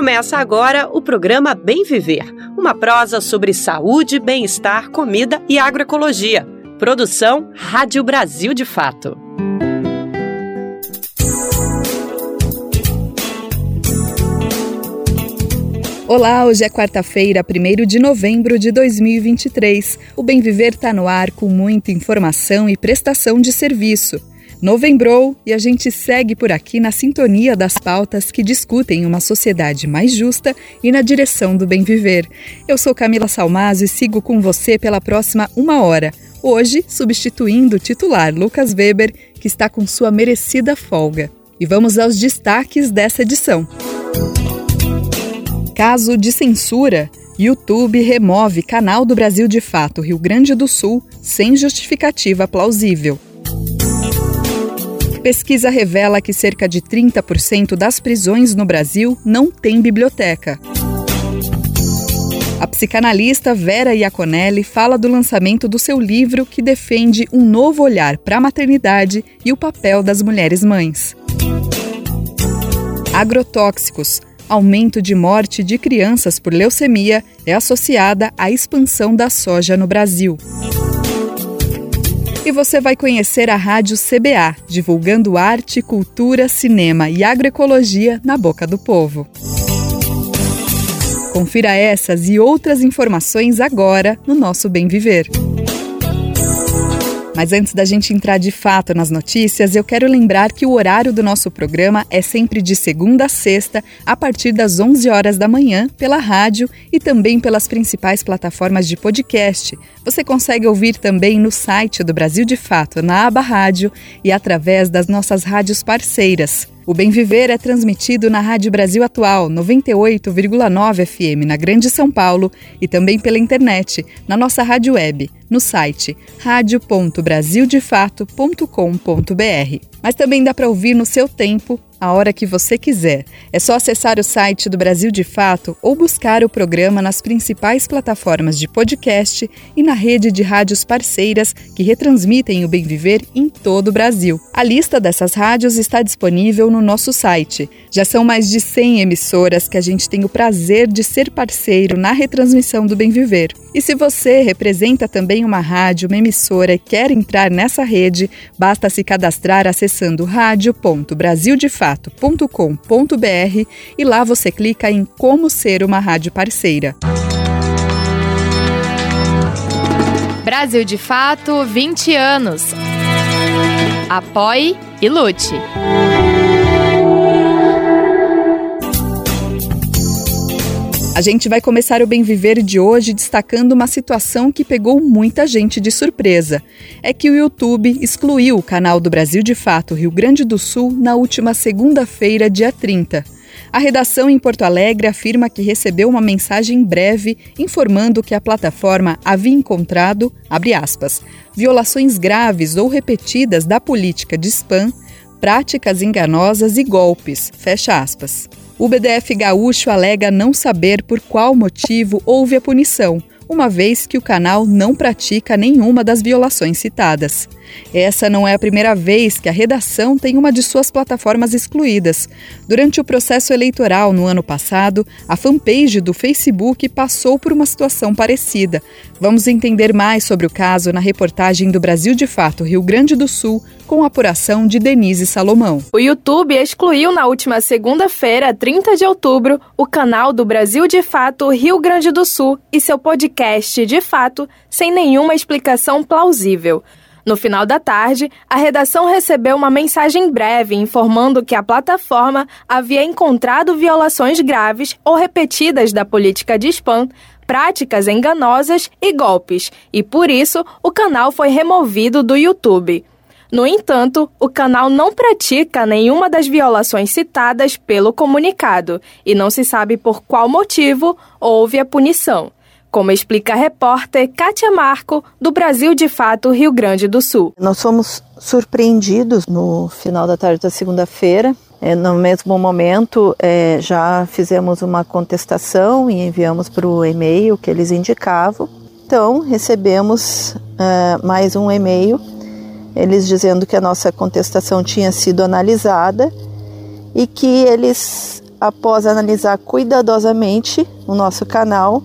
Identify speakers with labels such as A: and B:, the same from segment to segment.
A: Começa agora o programa Bem Viver, uma prosa sobre saúde, bem-estar, comida e agroecologia. Produção Rádio Brasil de Fato.
B: Olá, hoje é quarta-feira, 1 de novembro de 2023. O Bem Viver está no ar com muita informação e prestação de serviço. Novembrou e a gente segue por aqui na sintonia das pautas que discutem uma sociedade mais justa e na direção do bem viver. Eu sou Camila Salmazo e sigo com você pela próxima uma hora. Hoje, substituindo o titular Lucas Weber, que está com sua merecida folga. E vamos aos destaques dessa edição. Caso de censura, YouTube remove canal do Brasil de Fato Rio Grande do Sul sem justificativa plausível. Pesquisa revela que cerca de 30% das prisões no Brasil não tem biblioteca. A psicanalista Vera Iaconelli fala do lançamento do seu livro que defende um novo olhar para a maternidade e o papel das mulheres mães. Agrotóxicos aumento de morte de crianças por leucemia é associada à expansão da soja no Brasil. E você vai conhecer a Rádio CBA, divulgando arte, cultura, cinema e agroecologia na boca do povo. Confira essas e outras informações agora no nosso Bem Viver. Mas antes da gente entrar de fato nas notícias, eu quero lembrar que o horário do nosso programa é sempre de segunda a sexta, a partir das 11 horas da manhã, pela rádio e também pelas principais plataformas de podcast. Você consegue ouvir também no site do Brasil de Fato, na aba Rádio e através das nossas rádios parceiras. O Bem Viver é transmitido na Rádio Brasil Atual 98,9 FM na Grande São Paulo e também pela internet, na nossa rádio web, no site radio.brasildefato.com.br. Mas também dá para ouvir no seu tempo a hora que você quiser. É só acessar o site do Brasil de Fato ou buscar o programa nas principais plataformas de podcast e na rede de rádios parceiras que retransmitem o Bem Viver em todo o Brasil. A lista dessas rádios está disponível no nosso site. Já são mais de 100 emissoras que a gente tem o prazer de ser parceiro na retransmissão do Bem Viver. E se você representa também uma rádio, uma emissora e quer entrar nessa rede, basta se cadastrar acessando radio.brasildefato.com.br e lá você clica em Como Ser uma Rádio Parceira.
C: Brasil de Fato 20 anos. Apoie e lute.
B: A gente vai começar o Bem Viver de hoje destacando uma situação que pegou muita gente de surpresa. É que o YouTube excluiu o canal do Brasil de Fato Rio Grande do Sul na última segunda-feira, dia 30. A redação em Porto Alegre afirma que recebeu uma mensagem breve informando que a plataforma havia encontrado, aspas, violações graves ou repetidas da política de spam, práticas enganosas e golpes, fecha aspas. O BDF gaúcho alega não saber por qual motivo houve a punição, uma vez que o canal não pratica nenhuma das violações citadas. Essa não é a primeira vez que a redação tem uma de suas plataformas excluídas. Durante o processo eleitoral no ano passado, a fanpage do Facebook passou por uma situação parecida. Vamos entender mais sobre o caso na reportagem do Brasil de Fato Rio Grande do Sul, com a apuração de Denise Salomão.
C: O YouTube excluiu na última segunda-feira, 30 de outubro, o canal do Brasil de Fato Rio Grande do Sul e seu podcast de fato, sem nenhuma explicação plausível. No final da tarde, a redação recebeu uma mensagem breve informando que a plataforma havia encontrado violações graves ou repetidas da política de spam, práticas enganosas e golpes, e por isso o canal foi removido do YouTube. No entanto, o canal não pratica nenhuma das violações citadas pelo comunicado e não se sabe por qual motivo houve a punição como explica a repórter Kátia Marco, do Brasil de Fato, Rio Grande do Sul.
D: Nós fomos surpreendidos no final da tarde da segunda-feira. É, no mesmo momento, é, já fizemos uma contestação e enviamos para o e-mail que eles indicavam. Então, recebemos é, mais um e-mail, eles dizendo que a nossa contestação tinha sido analisada e que eles após analisar cuidadosamente o nosso canal,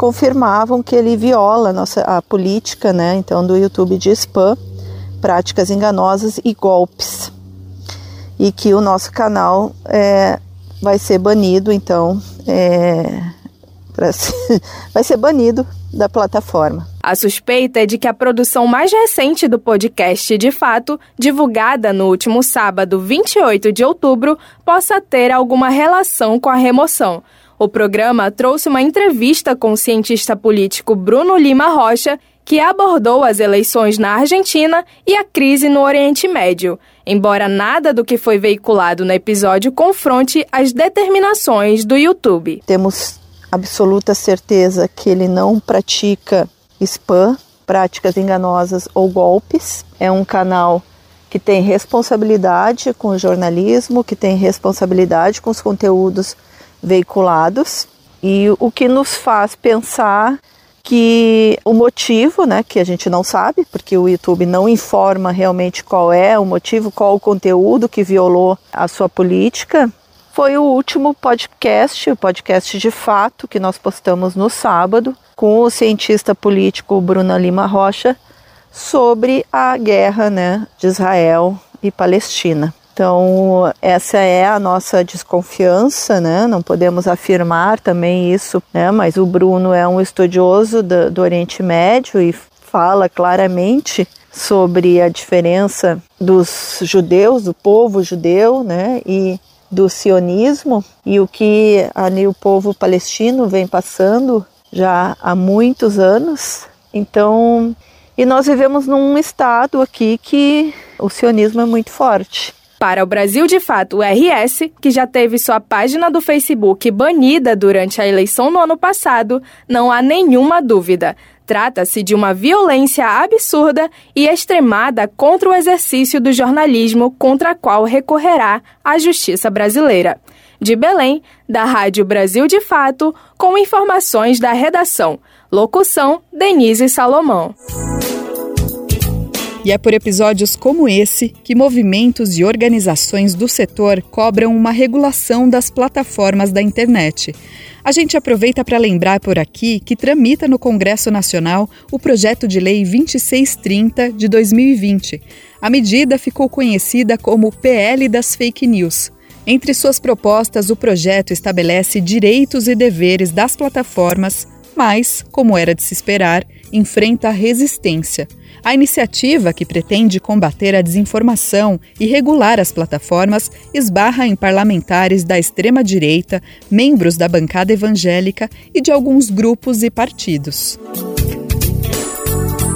D: confirmavam que ele viola a nossa a política, né, então do YouTube de spam, práticas enganosas e golpes, e que o nosso canal é, vai ser banido, então é, vai ser banido da plataforma.
C: A suspeita é de que a produção mais recente do podcast, de fato, divulgada no último sábado, 28 de outubro, possa ter alguma relação com a remoção. O programa trouxe uma entrevista com o cientista político Bruno Lima Rocha, que abordou as eleições na Argentina e a crise no Oriente Médio, embora nada do que foi veiculado no episódio confronte as determinações do YouTube.
D: Temos absoluta certeza que ele não pratica spam, práticas enganosas ou golpes. É um canal que tem responsabilidade com o jornalismo, que tem responsabilidade com os conteúdos veiculados e o que nos faz pensar que o motivo, né, que a gente não sabe, porque o YouTube não informa realmente qual é o motivo, qual o conteúdo que violou a sua política, foi o último podcast, o podcast de fato, que nós postamos no sábado, com o cientista político Bruno Lima Rocha, sobre a guerra né, de Israel e Palestina. Então, essa é a nossa desconfiança, né? Não podemos afirmar também isso, né? Mas o Bruno é um estudioso do, do Oriente Médio e fala claramente sobre a diferença dos judeus, do povo judeu, né? E do sionismo e o que ali o povo palestino vem passando já há muitos anos. Então, e nós vivemos num estado aqui que o sionismo é muito forte.
C: Para o Brasil de Fato RS, que já teve sua página do Facebook banida durante a eleição no ano passado, não há nenhuma dúvida. Trata-se de uma violência absurda e extremada contra o exercício do jornalismo, contra a qual recorrerá a justiça brasileira. De Belém, da Rádio Brasil de Fato, com informações da redação. Locução: Denise Salomão.
B: E é por episódios como esse que movimentos e organizações do setor cobram uma regulação das plataformas da internet. A gente aproveita para lembrar por aqui que tramita no Congresso Nacional o projeto de lei 2630 de 2020. A medida ficou conhecida como PL das Fake News. Entre suas propostas, o projeto estabelece direitos e deveres das plataformas, mas, como era de se esperar, enfrenta resistência. A iniciativa, que pretende combater a desinformação e regular as plataformas, esbarra em parlamentares da extrema-direita, membros da bancada evangélica e de alguns grupos e partidos.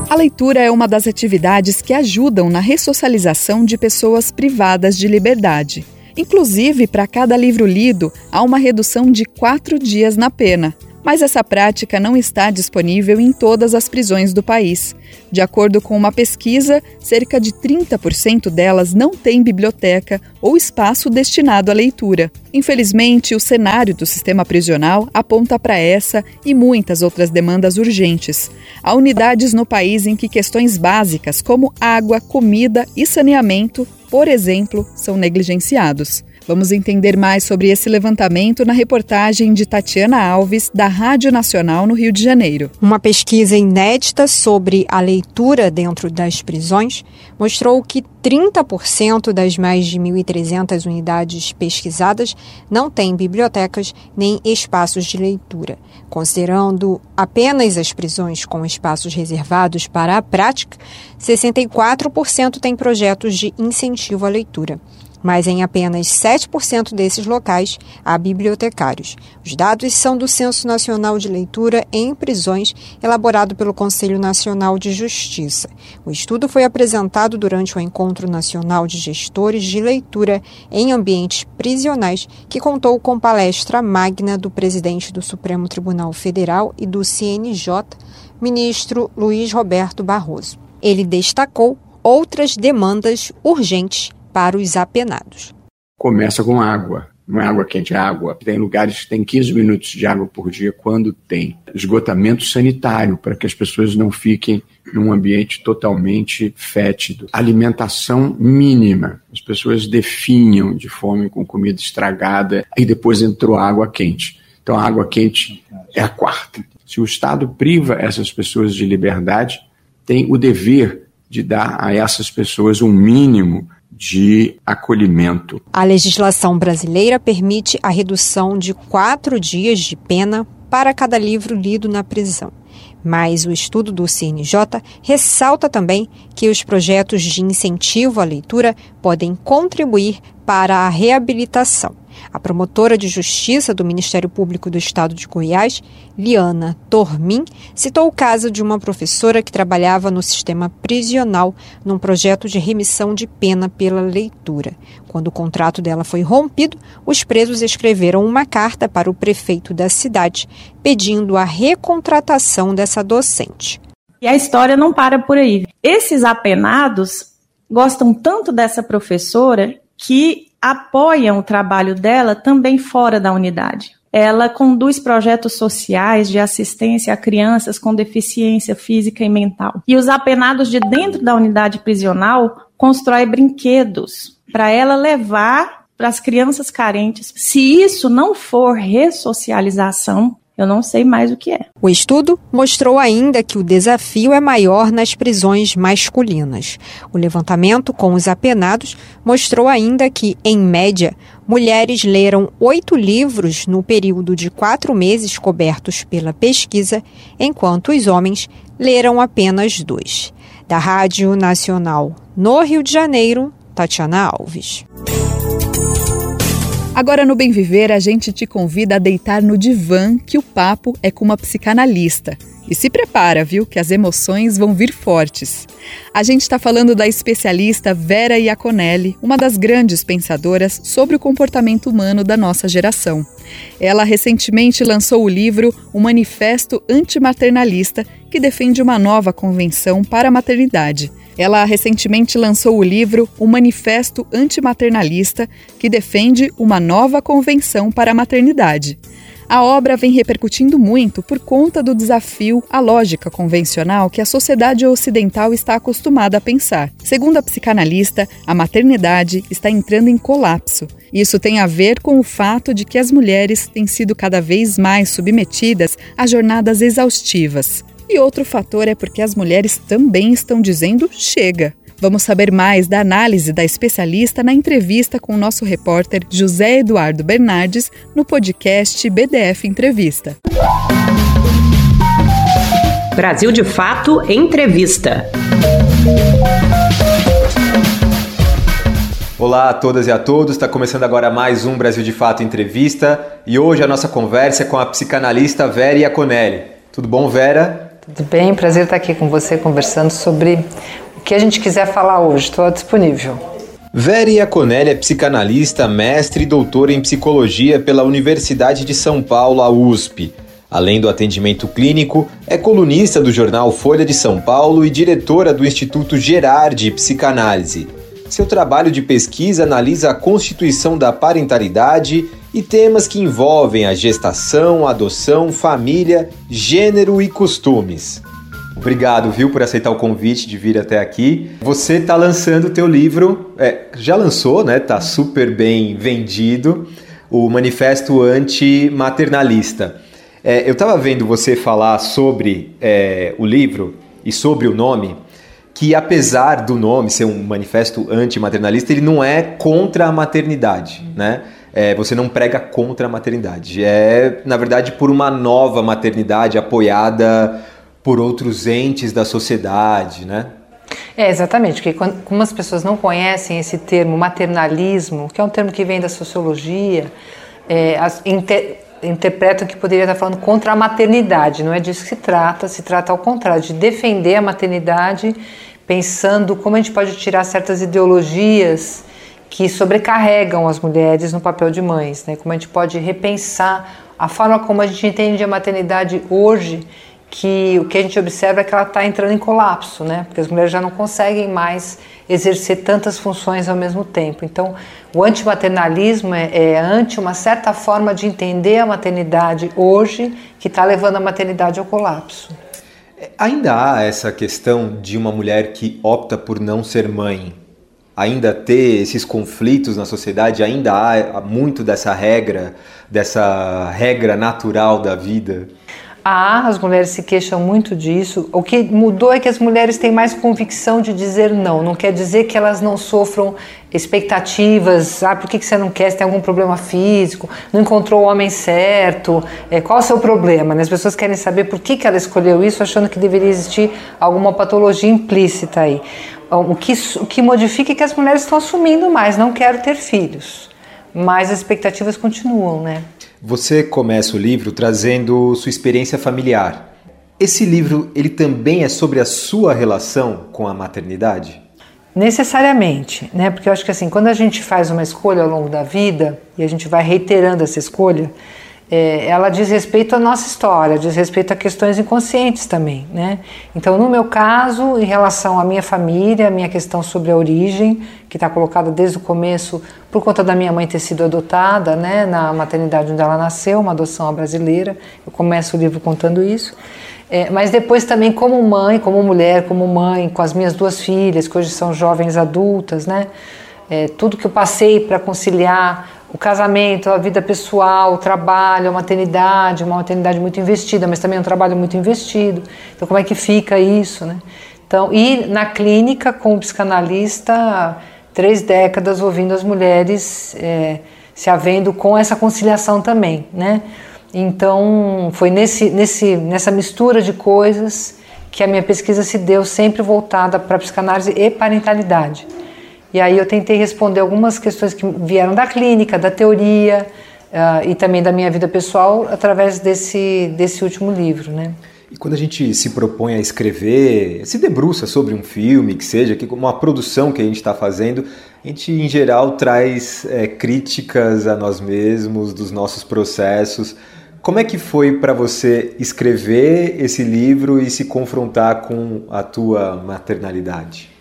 B: A leitura é uma das atividades que ajudam na ressocialização de pessoas privadas de liberdade. Inclusive, para cada livro lido, há uma redução de quatro dias na pena. Mas essa prática não está disponível em todas as prisões do país. De acordo com uma pesquisa, cerca de 30% delas não têm biblioteca ou espaço destinado à leitura. Infelizmente, o cenário do sistema prisional aponta para essa e muitas outras demandas urgentes. Há unidades no país em que questões básicas como água, comida e saneamento, por exemplo, são negligenciados. Vamos entender mais sobre esse levantamento na reportagem de Tatiana Alves, da Rádio Nacional no Rio de Janeiro.
E: Uma pesquisa inédita sobre a leitura dentro das prisões mostrou que 30% das mais de 1.300 unidades pesquisadas não têm bibliotecas nem espaços de leitura. Considerando apenas as prisões com espaços reservados para a prática, 64% têm projetos de incentivo à leitura mas em apenas 7% desses locais há bibliotecários. Os dados são do Censo Nacional de Leitura em Prisões, elaborado pelo Conselho Nacional de Justiça. O estudo foi apresentado durante o Encontro Nacional de Gestores de Leitura em Ambientes Prisionais, que contou com palestra magna do presidente do Supremo Tribunal Federal e do CNJ, ministro Luiz Roberto Barroso. Ele destacou outras demandas urgentes para os apenados.
F: Começa com água. não é água quente, é água. Tem lugares que tem 15 minutos de água por dia quando tem esgotamento sanitário, para que as pessoas não fiquem num ambiente totalmente fétido. Alimentação mínima. As pessoas definham de fome com comida estragada e depois entrou água quente. Então a água quente é a quarta. Se o Estado priva essas pessoas de liberdade, tem o dever de dar a essas pessoas um mínimo de acolhimento.
E: A legislação brasileira permite a redução de quatro dias de pena para cada livro lido na prisão. Mas o estudo do CNJ ressalta também que os projetos de incentivo à leitura podem contribuir para a reabilitação. A promotora de justiça do Ministério Público do Estado de Goiás, Liana Tormin, citou o caso de uma professora que trabalhava no sistema prisional num projeto de remissão de pena pela leitura. Quando o contrato dela foi rompido, os presos escreveram uma carta para o prefeito da cidade pedindo a recontratação dessa docente.
G: E a história não para por aí. Esses apenados gostam tanto dessa professora que apoiam o trabalho dela também fora da unidade. Ela conduz projetos sociais de assistência a crianças com deficiência física e mental. E os apenados de dentro da unidade prisional constroem brinquedos para ela levar para as crianças carentes. Se isso não for ressocialização, eu não sei mais o que é.
E: O estudo mostrou ainda que o desafio é maior nas prisões masculinas. O levantamento com os apenados mostrou ainda que, em média, mulheres leram oito livros no período de quatro meses cobertos pela pesquisa, enquanto os homens leram apenas dois. Da Rádio Nacional no Rio de Janeiro, Tatiana Alves.
B: Agora no Bem Viver, a gente te convida a deitar no divã que o papo é com uma psicanalista. E se prepara, viu, que as emoções vão vir fortes. A gente está falando da especialista Vera Iaconelli, uma das grandes pensadoras sobre o comportamento humano da nossa geração. Ela recentemente lançou o livro O Manifesto Antimaternalista, que defende uma nova convenção para a maternidade. Ela recentemente lançou o livro O Manifesto Antimaternalista, que defende uma nova convenção para a maternidade. A obra vem repercutindo muito por conta do desafio à lógica convencional que a sociedade ocidental está acostumada a pensar. Segundo a psicanalista, a maternidade está entrando em colapso. Isso tem a ver com o fato de que as mulheres têm sido cada vez mais submetidas a jornadas exaustivas. E outro fator é porque as mulheres também estão dizendo chega. Vamos saber mais da análise da especialista na entrevista com o nosso repórter José Eduardo Bernardes no podcast BDF Entrevista.
A: Brasil de Fato Entrevista.
H: Olá a todas e a todos, está começando agora mais um Brasil de Fato Entrevista e hoje a nossa conversa é com a psicanalista Vera Iaconelli. Tudo bom, Vera?
I: Tudo bem, prazer estar aqui com você conversando sobre o que a gente quiser falar hoje. Estou disponível.
H: Vera Iaconelli é psicanalista, mestre e doutora em psicologia pela Universidade de São Paulo, a USP. Além do atendimento clínico, é colunista do jornal Folha de São Paulo e diretora do Instituto Gerard de Psicanálise. Seu trabalho de pesquisa analisa a constituição da parentalidade e temas que envolvem a gestação, adoção, família, gênero e costumes. Obrigado, viu, por aceitar o convite de vir até aqui. Você está lançando o teu livro, é, já lançou, né? Tá super bem vendido, o Manifesto Antimaternalista. É, eu estava vendo você falar sobre é, o livro e sobre o nome, que apesar do nome ser um manifesto antimaternalista, ele não é contra a maternidade, né? É, você não prega contra a maternidade. É, na verdade, por uma nova maternidade apoiada por outros entes da sociedade, né?
I: É, exatamente, porque quando, como as pessoas não conhecem esse termo maternalismo, que é um termo que vem da sociologia, é, as, inter, interpretam que poderia estar falando contra a maternidade. Não é disso que se trata, se trata ao contrário, de defender a maternidade, pensando como a gente pode tirar certas ideologias que sobrecarregam as mulheres no papel de mães, né? Como a gente pode repensar a forma como a gente entende a maternidade hoje, que o que a gente observa é que ela está entrando em colapso, né? Porque as mulheres já não conseguem mais exercer tantas funções ao mesmo tempo. Então, o antimaternalismo é, é ante uma certa forma de entender a maternidade hoje que está levando a maternidade ao colapso.
H: Ainda há essa questão de uma mulher que opta por não ser mãe, ainda ter esses conflitos na sociedade, ainda há muito dessa regra, dessa regra natural da vida.
I: Há, as mulheres se queixam muito disso. O que mudou é que as mulheres têm mais convicção de dizer não. Não quer dizer que elas não sofram expectativas. Ah, por que você não quer? Você tem algum problema físico? Não encontrou o homem certo? É, qual o seu problema? Né? As pessoas querem saber por que, que ela escolheu isso, achando que deveria existir alguma patologia implícita aí. O que, o que modifica é que as mulheres estão assumindo mais. Não quero ter filhos. Mas as expectativas continuam, né?
H: Você começa o livro trazendo sua experiência familiar. Esse livro, ele também é sobre a sua relação com a maternidade?
I: Necessariamente, né? Porque eu acho que assim, quando a gente faz uma escolha ao longo da vida e a gente vai reiterando essa escolha, é, ela diz respeito à nossa história, diz respeito a questões inconscientes também, né? Então, no meu caso, em relação à minha família, a minha questão sobre a origem, que está colocada desde o começo por conta da minha mãe ter sido adotada, né, na maternidade onde ela nasceu, uma adoção brasileira. Eu começo o livro contando isso. É, mas depois também como mãe, como mulher, como mãe, com as minhas duas filhas, que hoje são jovens adultas, né? É, tudo que eu passei para conciliar o casamento, a vida pessoal, o trabalho, a maternidade, uma maternidade muito investida, mas também um trabalho muito investido. Então, como é que fica isso, né? Então, e na clínica com o psicanalista, três décadas ouvindo as mulheres é, se havendo com essa conciliação também, né? Então, foi nesse, nesse, nessa mistura de coisas que a minha pesquisa se deu sempre voltada para psicanálise e parentalidade. E aí eu tentei responder algumas questões que vieram da clínica, da teoria uh, e também da minha vida pessoal através desse, desse último livro, né?
H: E quando a gente se propõe a escrever, se debruça sobre um filme, que seja, que uma produção que a gente está fazendo, a gente em geral traz é, críticas a nós mesmos, dos nossos processos. Como é que foi para você escrever esse livro e se confrontar com a tua maternalidade?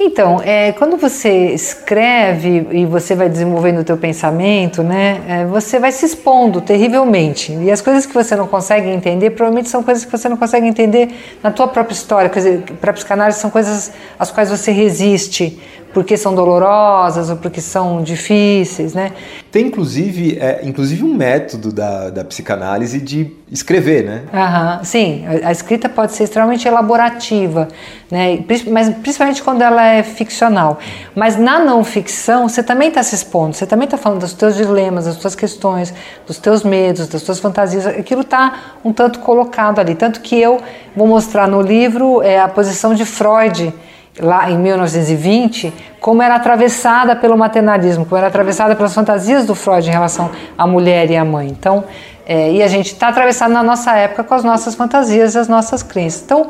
I: Então, é, quando você escreve e você vai desenvolvendo o teu pensamento, né, é, você vai se expondo terrivelmente. E as coisas que você não consegue entender, provavelmente são coisas que você não consegue entender na tua própria história. Quer dizer, para psicanálise são coisas às quais você resiste, porque são dolorosas ou porque são difíceis, né?
H: Tem inclusive, é, inclusive um método da, da psicanálise de escrever, né?
I: Aham, sim, a, a escrita pode ser extremamente elaborativa, né? Mas principalmente quando ela é ficcional. Mas na não ficção você também está se expondo, você também está falando dos teus dilemas, das tuas questões, dos teus medos, das tuas fantasias. Aquilo está um tanto colocado ali, tanto que eu vou mostrar no livro é, a posição de Freud lá em 1920, como era atravessada pelo maternalismo, como era atravessada pelas fantasias do Freud em relação à mulher e à mãe. Então, é, e a gente está atravessado na nossa época com as nossas fantasias e as nossas crenças. Então,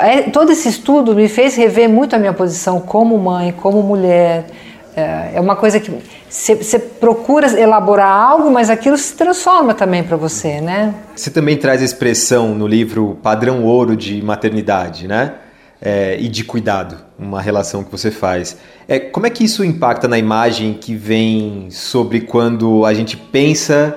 I: é, todo esse estudo me fez rever muito a minha posição como mãe, como mulher. É, é uma coisa que você procura elaborar algo, mas aquilo se transforma também para você, né?
H: Você também traz a expressão no livro padrão ouro de maternidade, né? É, e de cuidado, uma relação que você faz. É, como é que isso impacta na imagem que vem sobre quando a gente pensa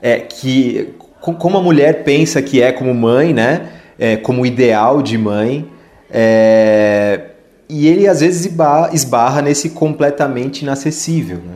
H: é, que como a mulher pensa que é como mãe, né? É, como ideal de mãe, é, e ele às vezes esbarra nesse completamente inacessível, né?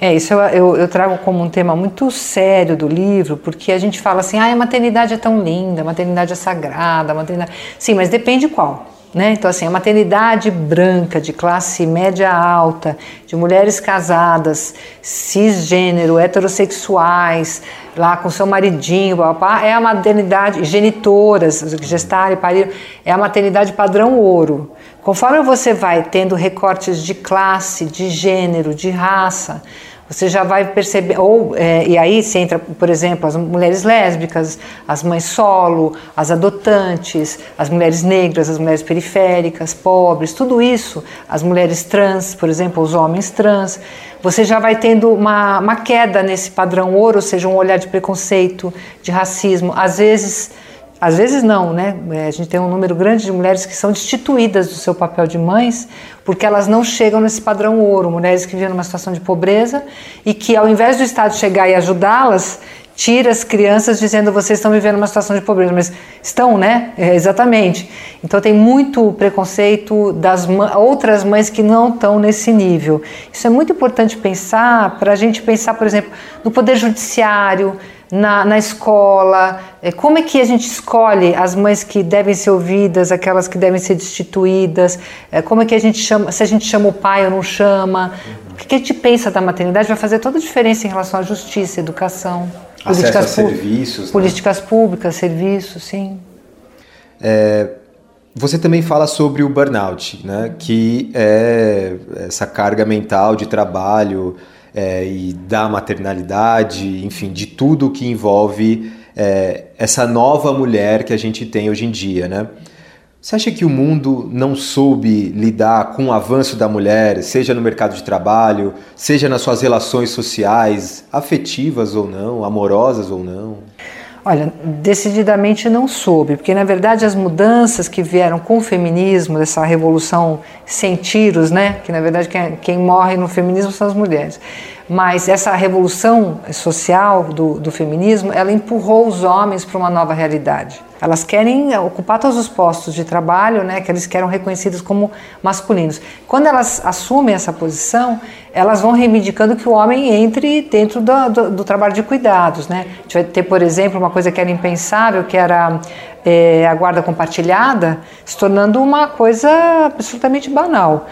I: É, isso eu, eu, eu, trago como um tema muito sério do livro, porque a gente fala assim, ah, a maternidade é tão linda, a maternidade é sagrada, a maternidade... Sim, mas depende qual. Né? Então, assim, a maternidade branca, de classe média alta, de mulheres casadas, cisgênero, heterossexuais, lá com seu maridinho, papá, é a maternidade, genitoras, gestar e parir, é a maternidade padrão ouro. Conforme você vai tendo recortes de classe, de gênero, de raça, você já vai perceber, ou, é, e aí se entra, por exemplo, as mulheres lésbicas, as mães solo, as adotantes, as mulheres negras, as mulheres periféricas, pobres, tudo isso, as mulheres trans, por exemplo, os homens trans, você já vai tendo uma, uma queda nesse padrão ouro, ou seja, um olhar de preconceito, de racismo, às vezes às vezes não, né? É, a gente tem um número grande de mulheres que são destituídas do seu papel de mães porque elas não chegam nesse padrão ouro. Mulheres que vivem numa situação de pobreza e que, ao invés do Estado chegar e ajudá-las, tira as crianças dizendo vocês estão vivendo uma situação de pobreza, mas estão, né? É, exatamente. Então tem muito preconceito das outras mães que não estão nesse nível. Isso é muito importante pensar para a gente pensar, por exemplo, no poder judiciário na, na escola? É, como é que a gente escolhe as mães que devem ser ouvidas, aquelas que devem ser destituídas? É, como é que a gente chama, se a gente chama o pai ou não chama? O que a gente pensa da maternidade vai fazer toda a diferença em relação à justiça, educação,
H: políticas, a serviços, né?
I: políticas públicas, serviços, sim.
H: É, você também fala sobre o burnout, né? que é essa carga mental de trabalho, é, e da maternalidade, enfim, de tudo que envolve é, essa nova mulher que a gente tem hoje em dia, né? Você acha que o mundo não soube lidar com o avanço da mulher, seja no mercado de trabalho, seja nas suas relações sociais, afetivas ou não, amorosas ou não?
I: Olha, decididamente não soube, porque na verdade as mudanças que vieram com o feminismo, dessa revolução sem tiros, né? Que na verdade quem, quem morre no feminismo são as mulheres. Mas essa revolução social do, do feminismo, ela empurrou os homens para uma nova realidade. Elas querem ocupar todos os postos de trabalho, né, que eles querem reconhecidos como masculinos. Quando elas assumem essa posição, elas vão reivindicando que o homem entre dentro do, do, do trabalho de cuidados. Né? A gente vai ter, por exemplo, uma coisa que era impensável, que era é, a guarda compartilhada, se tornando uma coisa absolutamente banal.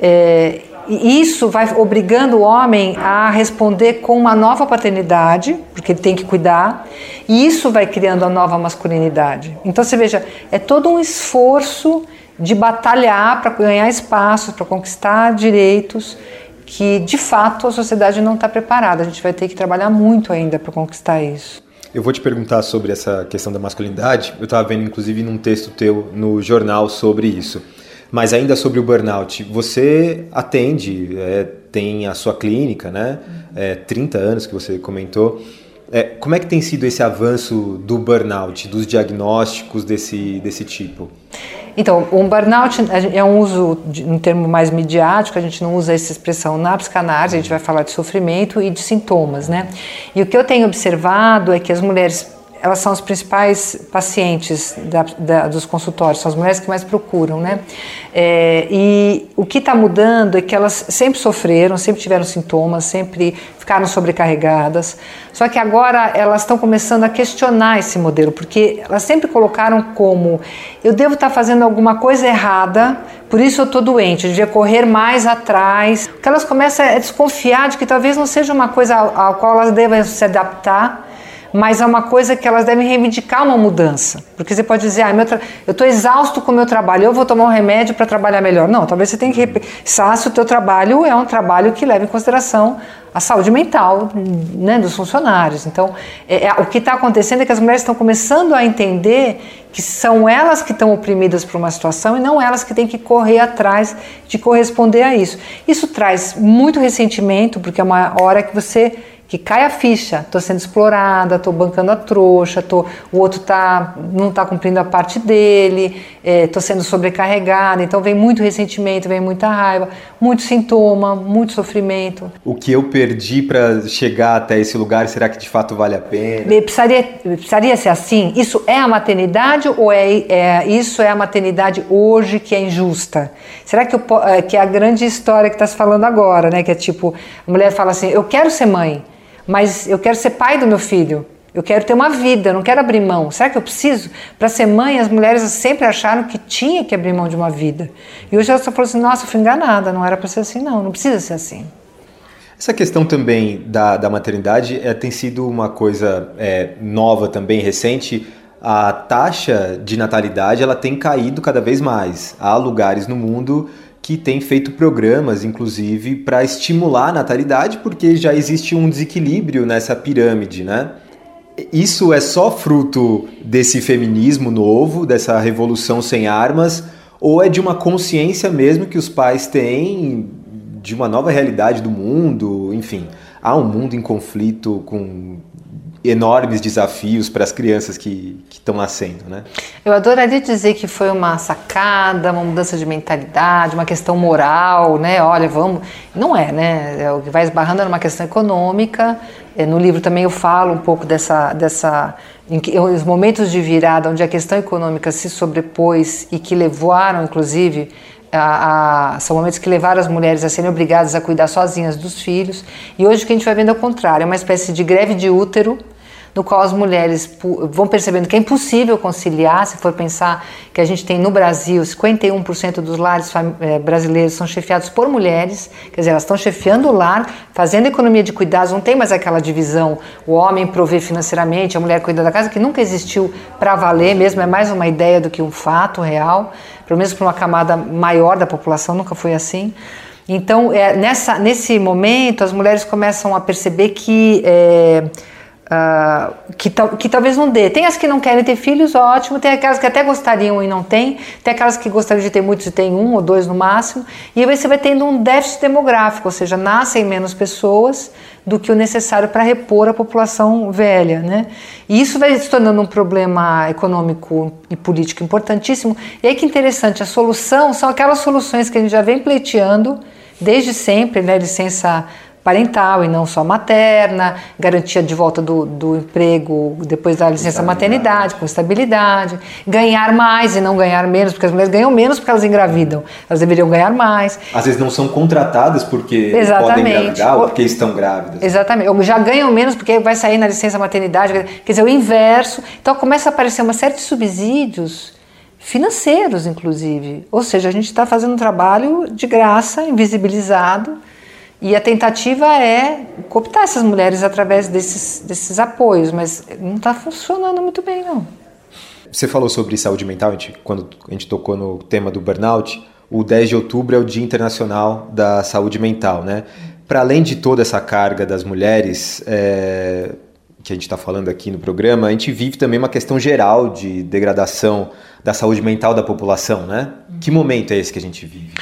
I: É, isso vai obrigando o homem a responder com uma nova paternidade, porque ele tem que cuidar, e isso vai criando a nova masculinidade. Então você veja, é todo um esforço de batalhar para ganhar espaço, para conquistar direitos que de fato a sociedade não está preparada. A gente vai ter que trabalhar muito ainda para conquistar isso.
H: Eu vou te perguntar sobre essa questão da masculinidade. Eu estava vendo, inclusive, num texto teu no jornal sobre isso. Mas ainda sobre o burnout, você atende, é, tem a sua clínica, né? É, 30 anos que você comentou. É, como é que tem sido esse avanço do burnout, dos diagnósticos desse, desse tipo?
I: Então, um burnout é um uso, de, um termo mais midiático, a gente não usa essa expressão na psicanálise, a gente vai falar de sofrimento e de sintomas, né? E o que eu tenho observado é que as mulheres elas são as principais pacientes da, da, dos consultórios, são as mulheres que mais procuram, né? É, e o que está mudando é que elas sempre sofreram, sempre tiveram sintomas, sempre ficaram sobrecarregadas. Só que agora elas estão começando a questionar esse modelo, porque elas sempre colocaram como eu devo estar tá fazendo alguma coisa errada, por isso eu estou doente, eu devia correr mais atrás. Porque elas começam a desconfiar de que talvez não seja uma coisa à qual elas devem se adaptar mas é uma coisa que elas devem reivindicar uma mudança. Porque você pode dizer, ah, eu estou exausto com o meu trabalho, eu vou tomar um remédio para trabalhar melhor. Não, talvez você tenha que pensar se o teu trabalho é um trabalho que leva em consideração a saúde mental né, dos funcionários. Então, é, é, o que está acontecendo é que as mulheres estão começando a entender que são elas que estão oprimidas por uma situação e não elas que têm que correr atrás de corresponder a isso. Isso traz muito ressentimento, porque é uma hora que você que cai a ficha, estou sendo explorada, estou bancando a trouxa, tô, o outro tá, não está cumprindo a parte dele, estou é, sendo sobrecarregada, então vem muito ressentimento, vem muita raiva, muito sintoma, muito sofrimento.
H: O que eu perdi para chegar até esse lugar, será que de fato vale a pena?
I: Precisaria, precisaria ser assim? Isso é a maternidade ou é, é isso é a maternidade hoje que é injusta? Será que, eu, é, que é a grande história que está se falando agora, né? Que é tipo, a mulher fala assim, eu quero ser mãe, mas eu quero ser pai do meu filho. Eu quero ter uma vida, eu não quero abrir mão. Será que eu preciso? Para ser mãe, as mulheres sempre acharam que tinha que abrir mão de uma vida. E hoje elas estão falando assim: nossa, eu fui enganada, não era para ser assim, não, não precisa ser assim.
H: Essa questão também da, da maternidade é, tem sido uma coisa é, nova também, recente. A taxa de natalidade ela tem caído cada vez mais. Há lugares no mundo que tem feito programas, inclusive, para estimular a natalidade, porque já existe um desequilíbrio nessa pirâmide, né? Isso é só fruto desse feminismo novo, dessa revolução sem armas, ou é de uma consciência mesmo que os pais têm de uma nova realidade do mundo? Enfim, há um mundo em conflito com enormes desafios para as crianças que estão nascendo, né?
I: Eu adoraria dizer que foi uma sacada, uma mudança de mentalidade, uma questão moral, né? Olha, vamos. Não é, né? É o que vai esbarrando numa questão econômica. É, no livro também eu falo um pouco dessa, dessa que, os momentos de virada onde a questão econômica se sobrepôs e que levaram, inclusive, a, a, são momentos que levaram as mulheres a serem obrigadas a cuidar sozinhas dos filhos. E hoje o que a gente vai vendo é o contrário, é uma espécie de greve de útero no qual as mulheres vão percebendo que é impossível conciliar, se for pensar que a gente tem no Brasil 51% dos lares eh, brasileiros são chefiados por mulheres, quer dizer, elas estão chefiando o lar, fazendo economia de cuidados, não tem mais aquela divisão, o homem provê financeiramente, a mulher cuida da casa, que nunca existiu para valer mesmo, é mais uma ideia do que um fato real, pelo menos para uma camada maior da população, nunca foi assim. Então, é, nessa, nesse momento, as mulheres começam a perceber que é, Uh, que, que talvez não dê. Tem as que não querem ter filhos, ótimo. Tem aquelas que até gostariam e não tem. Tem aquelas que gostariam de ter muitos e tem um ou dois no máximo. E aí você vai tendo um déficit demográfico, ou seja, nascem menos pessoas do que o necessário para repor a população velha. Né? E isso vai se tornando um problema econômico e político importantíssimo. E aí que interessante, a solução são aquelas soluções que a gente já vem pleiteando desde sempre, né? licença parental e não só materna, garantia de volta do, do emprego depois da licença maternidade, com estabilidade, ganhar mais e não ganhar menos, porque as mulheres ganham menos porque elas engravidam, elas deveriam ganhar mais.
H: Às vezes não são contratadas porque
I: Exatamente.
H: podem engravidar ou porque estão grávidas.
I: Exatamente, ou já ganham menos porque vai sair na licença maternidade, quer dizer, o inverso. Então começa a aparecer uma série de subsídios financeiros, inclusive. Ou seja, a gente está fazendo um trabalho de graça, invisibilizado, e a tentativa é cooptar essas mulheres através desses, desses apoios, mas não está funcionando muito bem, não.
H: Você falou sobre saúde mental, a gente, quando a gente tocou no tema do burnout, o 10 de outubro é o Dia Internacional da Saúde Mental, né? Para além de toda essa carga das mulheres é, que a gente está falando aqui no programa, a gente vive também uma questão geral de degradação da saúde mental da população, né? Que momento é esse que a gente vive?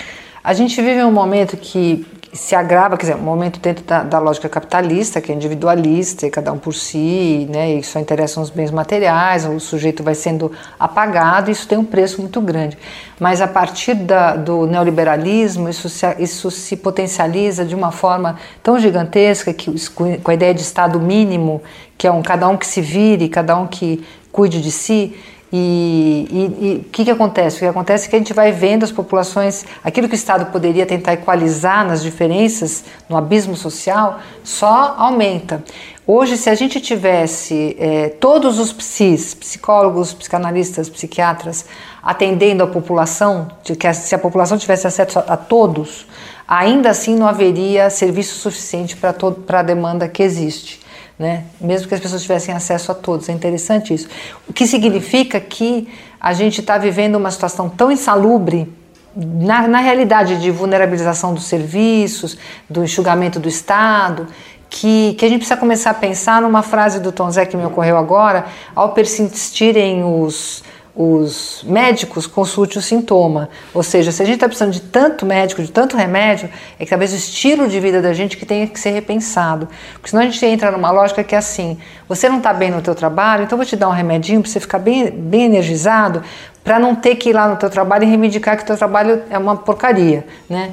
I: A gente vive um momento que se agrava, quer dizer, um momento dentro da, da, lógica capitalista, que é individualista, e cada um por si, né, e só interessam os bens materiais, o sujeito vai sendo apagado, isso tem um preço muito grande. Mas a partir da, do neoliberalismo, isso se, isso se potencializa de uma forma tão gigantesca, que com a ideia de Estado mínimo, que é um cada um que se vire, cada um que cuide de si, e o que, que acontece? O que acontece é que a gente vai vendo as populações, aquilo que o Estado poderia tentar equalizar nas diferenças, no abismo social, só aumenta. Hoje, se a gente tivesse é, todos os psis, psicólogos, psicanalistas, psiquiatras, atendendo a população, se a população tivesse acesso a, a todos, ainda assim não haveria serviço suficiente para a demanda que existe né? mesmo que as pessoas tivessem acesso a todos. É interessante isso. O que significa que a gente está vivendo uma situação tão insalubre na, na realidade de vulnerabilização dos serviços, do enxugamento do Estado, que, que, a gente precisa começar a pensar numa frase do Tom Zé que me ocorreu agora, ao persistirem os os médicos consulte o sintoma. Ou seja, se a gente está precisando de tanto médico, de tanto remédio, é que talvez o estilo de vida da gente que tenha que ser repensado. Porque senão a gente entra numa lógica que é assim, você não está bem no teu trabalho, então vou te dar um remedinho para você ficar bem, bem energizado, para não ter que ir lá no teu trabalho e reivindicar que o teu trabalho é uma porcaria, né?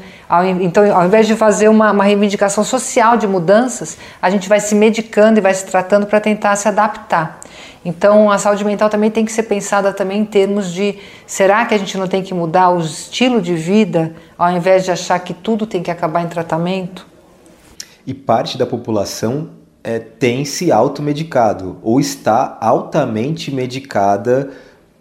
I: Então, ao invés de fazer uma, uma reivindicação social de mudanças, a gente vai se medicando e vai se tratando para tentar se adaptar. Então, a saúde mental também tem que ser pensada também em termos de será que a gente não tem que mudar o estilo de vida ao invés de achar que tudo tem que acabar em tratamento?
H: E parte da população é, tem se automedicado ou está altamente medicada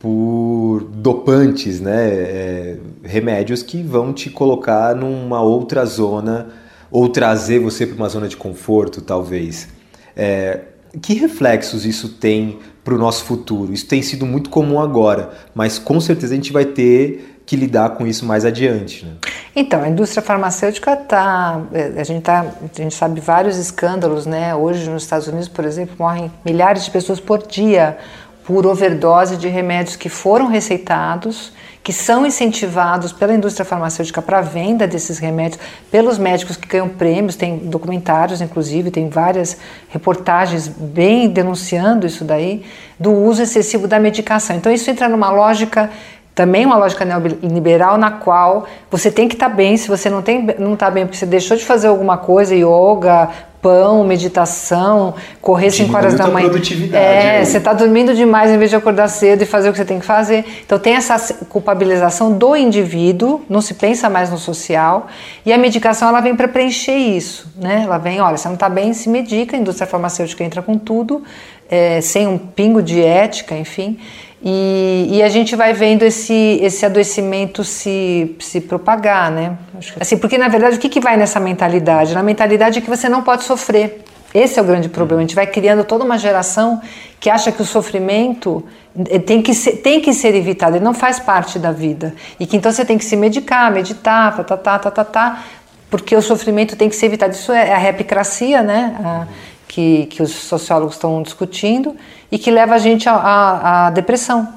H: por dopantes, né? É, remédios que vão te colocar numa outra zona ou trazer você para uma zona de conforto, talvez. É, que reflexos isso tem para o nosso futuro? Isso tem sido muito comum agora, mas com certeza a gente vai ter que lidar com isso mais adiante. Né?
I: Então, a indústria farmacêutica está. É, a, gente tá, a gente sabe vários escândalos, né? Hoje nos Estados Unidos, por exemplo, morrem milhares de pessoas por dia por overdose de remédios que foram receitados que são incentivados pela indústria farmacêutica para a venda desses remédios, pelos médicos que ganham prêmios, tem documentários, inclusive, tem várias reportagens bem denunciando isso daí, do uso excessivo da medicação. Então, isso entra numa lógica também uma lógica neoliberal na qual você tem que estar tá bem, se você não está não tá bem porque você deixou de fazer alguma coisa, yoga, pão, meditação, correr 5 horas da manhã. É, aí. você está dormindo demais em vez de acordar cedo e fazer o que você tem que fazer. Então tem essa culpabilização do indivíduo, não se pensa mais no social, e a medicação ela vem para preencher isso, né? Ela vem, olha, você não está bem, se medica, a indústria farmacêutica entra com tudo, é, sem um pingo de ética, enfim. E, e, a gente vai vendo esse, esse adoecimento se, se propagar, né? Assim, porque na verdade o que, que vai nessa mentalidade? Na mentalidade é que você não pode sofrer. Esse é o grande problema. A gente vai criando toda uma geração que acha que o sofrimento eh, tem que ser, tem que ser evitado, ele não faz parte da vida. E que então você tem que se medicar, meditar, tá, tá, tá, tá, tá, tá porque o sofrimento tem que ser evitado. Isso é a repicracia, né? A, que, que os sociólogos estão discutindo e que leva a gente à depressão.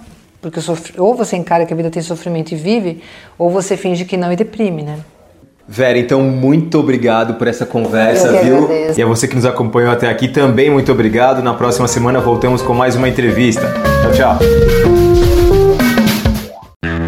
I: Porque ou você encara que a vida tem sofrimento e vive, ou você finge que não e deprime, né?
H: Vera, então muito obrigado por essa conversa, viu? Agradeço. E a você que nos acompanhou até aqui também, muito obrigado. Na próxima semana voltamos com mais uma entrevista. Tchau, tchau.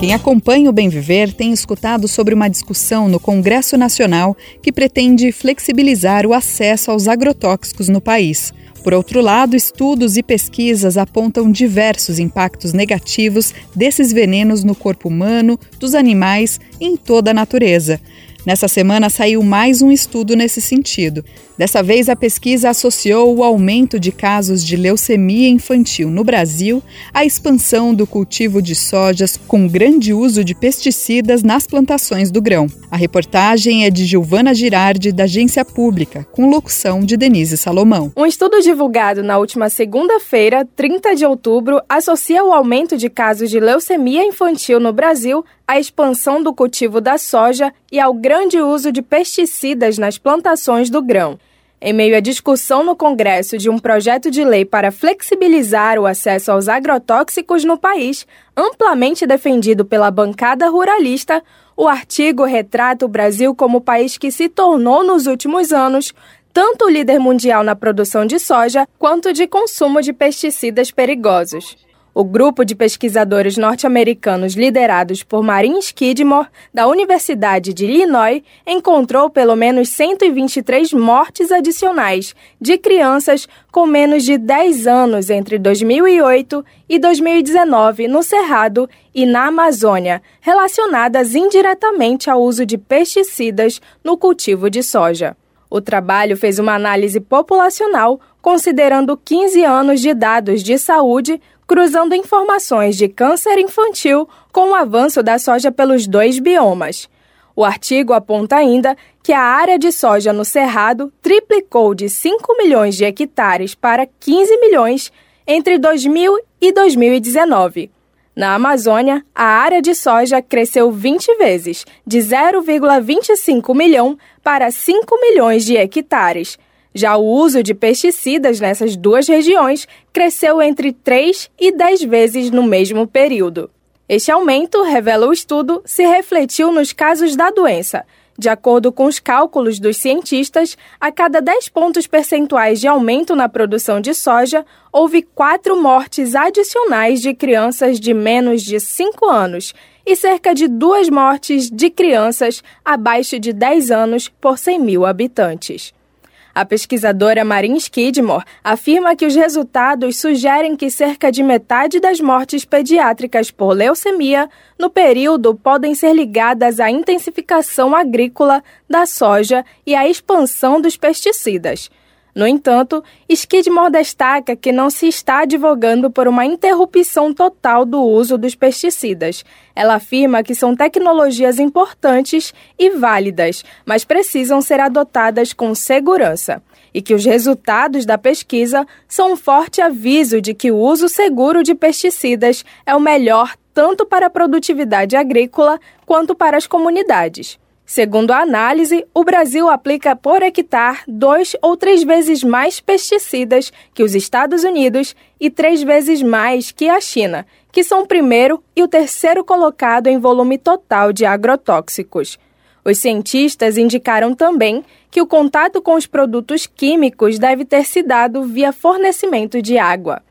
B: Quem acompanha o Bem Viver tem escutado sobre uma discussão no Congresso Nacional que pretende flexibilizar o acesso aos agrotóxicos no país. Por outro lado, estudos e pesquisas apontam diversos impactos negativos desses venenos no corpo humano, dos animais e em toda a natureza. Nessa semana saiu mais um estudo nesse sentido. Dessa vez, a pesquisa associou o aumento de casos de leucemia infantil no Brasil à expansão do cultivo de sojas com grande uso de pesticidas nas plantações do grão. A reportagem é de Giovana Girardi, da Agência Pública, com locução de Denise Salomão.
C: Um estudo divulgado na última segunda-feira, 30 de outubro, associa o aumento de casos de leucemia infantil no Brasil à expansão do cultivo da soja e ao grande uso de pesticidas nas plantações do grão. Em meio à discussão no Congresso de um projeto de lei para flexibilizar o acesso aos agrotóxicos no país, amplamente defendido pela bancada ruralista, o artigo retrata o Brasil como o país que se tornou nos últimos anos tanto líder mundial na produção de soja quanto de consumo de pesticidas perigosos. O grupo de pesquisadores norte-americanos liderados por Marin Skidmore, da Universidade de Illinois, encontrou pelo menos 123 mortes adicionais de crianças com menos de 10 anos entre 2008 e 2019 no Cerrado e na Amazônia, relacionadas indiretamente ao uso de pesticidas no cultivo de soja. O trabalho fez uma análise populacional considerando 15 anos de dados de saúde cruzando informações de câncer infantil com o avanço da soja pelos dois biomas. O artigo aponta ainda que a área de soja no Cerrado triplicou de 5 milhões de hectares para 15 milhões entre 2000 e 2019. Na Amazônia, a área de soja cresceu 20 vezes, de 0,25 milhão para 5 milhões de hectares, já o uso de pesticidas nessas duas regiões cresceu entre 3 e 10 vezes no mesmo período. Este aumento, revela o estudo, se refletiu nos casos da doença. De acordo com os cálculos dos cientistas, a cada 10 pontos percentuais de aumento na produção de soja, houve quatro mortes adicionais de crianças de menos de 5 anos e cerca de duas mortes de crianças abaixo de 10 anos por 100 mil habitantes. A pesquisadora Marin Skidmore afirma que os resultados sugerem que cerca de metade das mortes pediátricas por leucemia no período podem ser ligadas à intensificação agrícola da soja e à expansão dos pesticidas. No entanto, Skidmore destaca que não se está advogando por uma interrupção total do uso dos pesticidas. Ela afirma que são tecnologias importantes e válidas, mas precisam ser adotadas com segurança. E que os resultados da pesquisa são um forte aviso de que o uso seguro de pesticidas é o melhor tanto para a produtividade agrícola quanto para as comunidades. Segundo a análise, o Brasil aplica por hectare dois ou três vezes mais pesticidas que os Estados Unidos e três vezes mais que a China, que são o primeiro e o terceiro colocado em volume total de agrotóxicos. Os cientistas indicaram também que o contato com os produtos químicos deve ter se dado via fornecimento de água.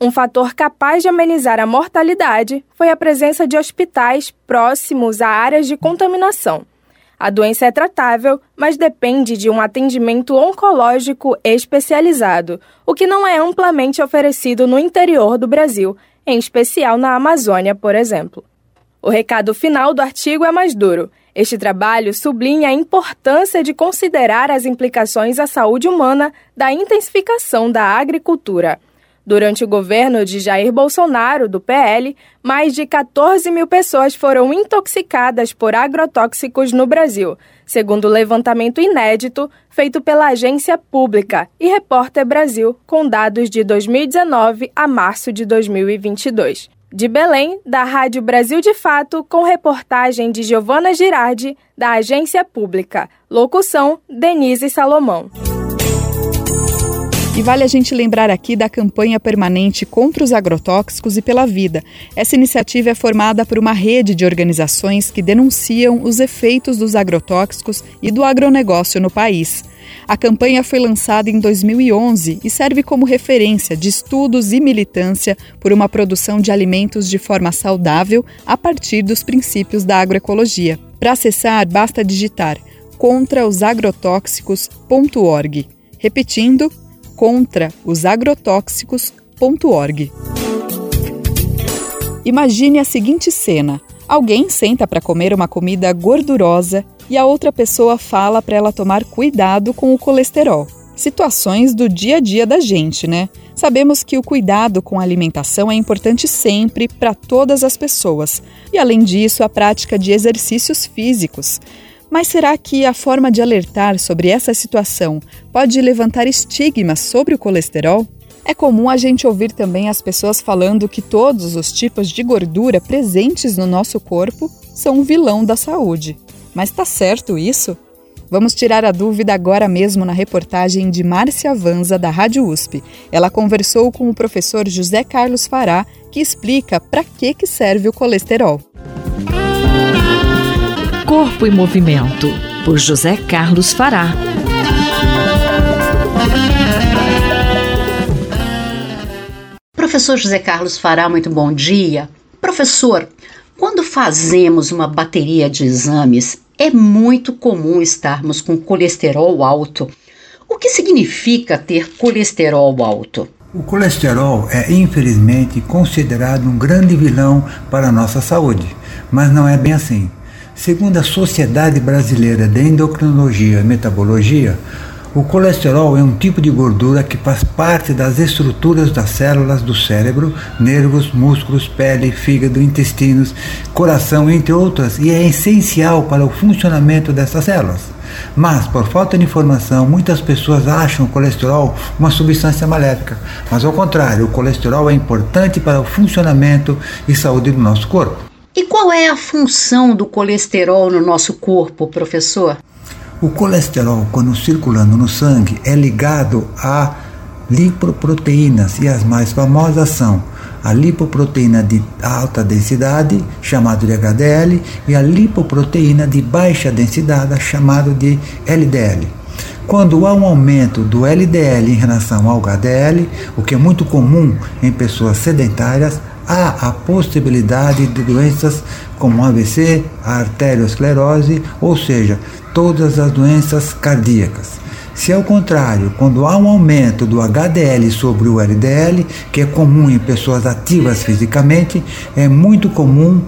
C: Um fator capaz de amenizar a mortalidade foi a presença de hospitais próximos a áreas de contaminação. A doença é tratável, mas depende de um atendimento oncológico especializado, o que não é amplamente oferecido no interior do Brasil, em especial na Amazônia, por exemplo. O recado final do artigo é mais duro. Este trabalho sublinha a importância de considerar as implicações à saúde humana da intensificação da agricultura. Durante o governo de Jair Bolsonaro, do PL, mais de 14 mil pessoas foram intoxicadas por agrotóxicos no Brasil, segundo o levantamento inédito feito pela agência pública e Repórter Brasil, com dados de 2019 a março de 2022. De Belém, da Rádio Brasil de Fato, com reportagem de Giovana Girardi, da agência pública. Locução: Denise Salomão.
B: E vale a gente lembrar aqui da campanha permanente contra os agrotóxicos e pela vida. Essa iniciativa é formada por uma rede de organizações que denunciam os efeitos dos agrotóxicos e do agronegócio no país. A campanha foi lançada em 2011 e serve como referência de estudos e militância por uma produção de alimentos de forma saudável a partir dos princípios da agroecologia. Para acessar, basta digitar contraosagrotóxicos.org. Repetindo, contra. Imagine a seguinte cena: alguém senta para comer uma comida gordurosa e a outra pessoa fala para ela tomar cuidado com o colesterol. Situações do dia a dia da gente, né? Sabemos que o cuidado com a alimentação é importante sempre para todas as pessoas, e além disso, a prática de exercícios físicos. Mas será que a forma de alertar sobre essa situação pode levantar estigmas sobre o colesterol? É comum a gente ouvir também as pessoas falando que todos os tipos de gordura presentes no nosso corpo são um vilão da saúde. Mas está certo isso? Vamos tirar a dúvida agora mesmo na reportagem de Márcia Vanza, da Rádio USP. Ela conversou com o professor José Carlos Fará, que explica para que, que serve o colesterol.
A: Corpo e Movimento, por José Carlos Fará.
J: Professor José Carlos Fará, muito bom dia. Professor, quando fazemos uma bateria de exames, é muito comum estarmos com colesterol alto. O que significa ter colesterol alto?
K: O colesterol é, infelizmente, considerado um grande vilão para a nossa saúde, mas não é bem assim. Segundo a Sociedade Brasileira de Endocrinologia e Metabologia, o colesterol é um tipo de gordura que faz parte das estruturas das células do cérebro, nervos, músculos, pele, fígado, intestinos, coração, entre outras, e é essencial para o funcionamento dessas células. Mas, por falta de informação, muitas pessoas acham o colesterol uma substância maléfica. Mas, ao contrário, o colesterol é importante para o funcionamento e saúde do nosso corpo.
J: E qual é a função do colesterol no nosso corpo, professor?
K: O colesterol, quando circulando no sangue, é ligado a lipoproteínas e as mais famosas são a lipoproteína de alta densidade, chamado de HDL, e a lipoproteína de baixa densidade, chamado de LDL. Quando há um aumento do LDL em relação ao HDL, o que é muito comum em pessoas sedentárias, há a possibilidade de doenças como AVC, arteriosclerose, ou seja, todas as doenças cardíacas. Se ao contrário, quando há um aumento do HDL sobre o LDL, que é comum em pessoas ativas fisicamente, é muito comum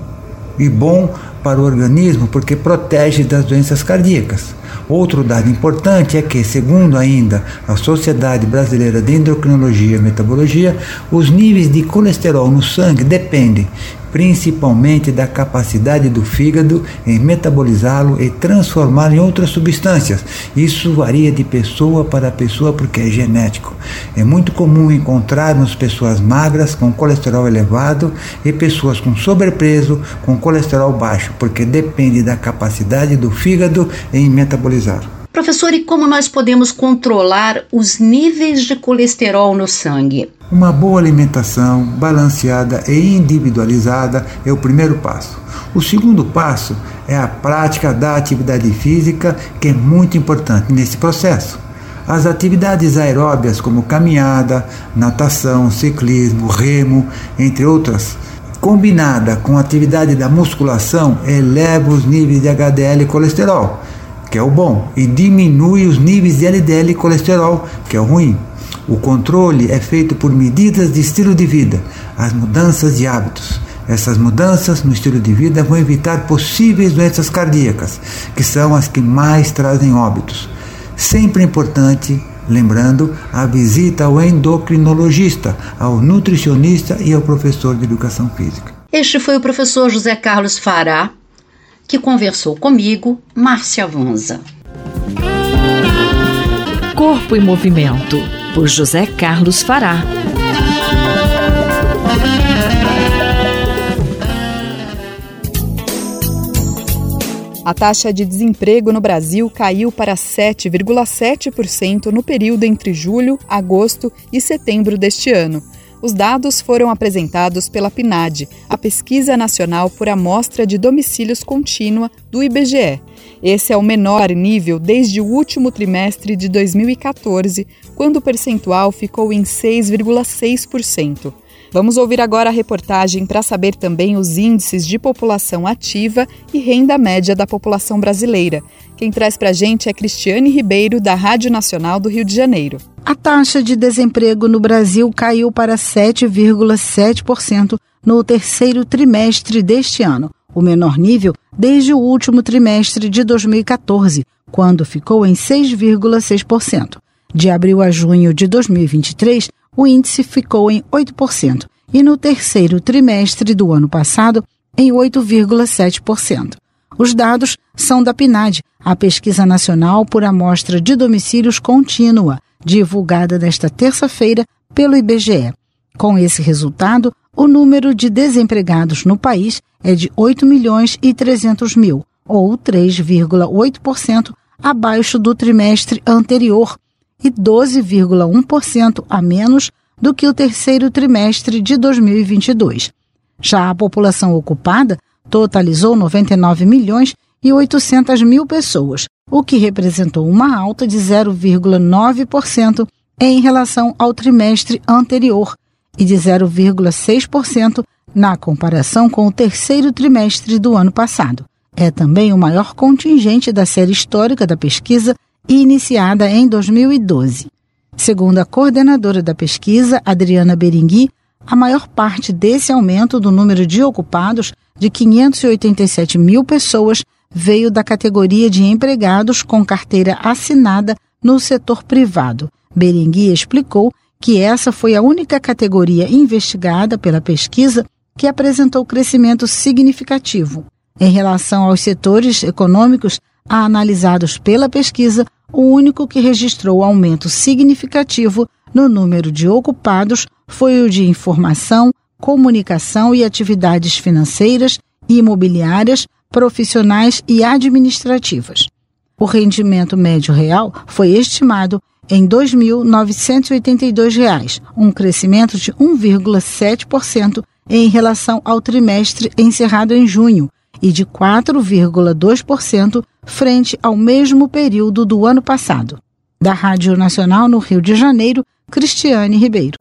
K: e bom para o organismo porque protege das doenças cardíacas. Outro dado importante é que, segundo ainda a Sociedade Brasileira de Endocrinologia e Metabologia, os níveis de colesterol no sangue dependem principalmente da capacidade do fígado em metabolizá-lo e transformá-lo em outras substâncias. Isso varia de pessoa para pessoa porque é genético. É muito comum encontrarmos pessoas magras com colesterol elevado e pessoas com sobrepeso com colesterol baixo, porque depende da capacidade do fígado em metabolizar.
J: Professor, e como nós podemos controlar os níveis de colesterol no sangue?
K: Uma boa alimentação balanceada e individualizada é o primeiro passo. O segundo passo é a prática da atividade física, que é muito importante nesse processo. As atividades aeróbias, como caminhada, natação, ciclismo, remo, entre outras, combinada com a atividade da musculação, eleva os níveis de HDL e colesterol, que é o bom, e diminui os níveis de LDL e colesterol, que é o ruim. O controle é feito por medidas de estilo de vida, as mudanças de hábitos. Essas mudanças no estilo de vida vão evitar possíveis doenças cardíacas, que são as que mais trazem óbitos. Sempre importante, lembrando, a visita ao endocrinologista, ao nutricionista e ao professor de educação física.
J: Este foi o professor José Carlos Fará, que conversou comigo, Márcia Vanza.
A: Corpo em Movimento por José Carlos Fará.
B: A taxa de desemprego no Brasil caiu para 7,7% no período entre julho, agosto e setembro deste ano. Os dados foram apresentados pela PNAD, a Pesquisa Nacional por Amostra de Domicílios Contínua do IBGE. Esse é o menor nível desde o último trimestre de 2014, quando o percentual ficou em 6,6%. Vamos ouvir agora a reportagem para saber também os índices de população ativa e renda média da população brasileira. Quem traz para a gente é Cristiane Ribeiro, da Rádio Nacional do Rio de Janeiro.
L: A taxa de desemprego no Brasil caiu para 7,7% no terceiro trimestre deste ano, o menor nível desde o último trimestre de 2014, quando ficou em 6,6%. De abril a junho de 2023, o índice ficou em 8% e no terceiro trimestre do ano passado, em 8,7%. Os dados são da PNAD, a Pesquisa Nacional por Amostra de Domicílios Contínua, divulgada nesta terça-feira pelo IBGE. Com esse resultado, o número de desempregados no país é de 8 milhões e 300 mil, ou 3,8% abaixo do trimestre anterior e 12,1% a menos do que o terceiro trimestre de 2022. Já a população ocupada totalizou 99 milhões e 800 mil pessoas, o que representou uma alta de 0,9% em relação ao trimestre anterior e de 0,6% na comparação com o terceiro trimestre do ano passado. É também o maior contingente da série histórica da pesquisa iniciada em 2012. Segundo a coordenadora da pesquisa, Adriana Berengui, a maior parte desse aumento do número de ocupados, de 587 mil pessoas, veio da categoria de empregados com carteira assinada no setor privado. Berengui explicou que essa foi a única categoria investigada pela pesquisa que apresentou crescimento significativo. Em relação aos setores econômicos analisados pela pesquisa, o único que registrou aumento significativo no número de ocupados foi o de informação, comunicação e atividades financeiras, imobiliárias, profissionais e administrativas. O rendimento médio real foi estimado em R$ 2.982, um crescimento de 1,7% em relação ao trimestre encerrado em junho e de 4,2% frente ao mesmo período do ano passado. Da Rádio Nacional no Rio de Janeiro, Cristiane Ribeiro.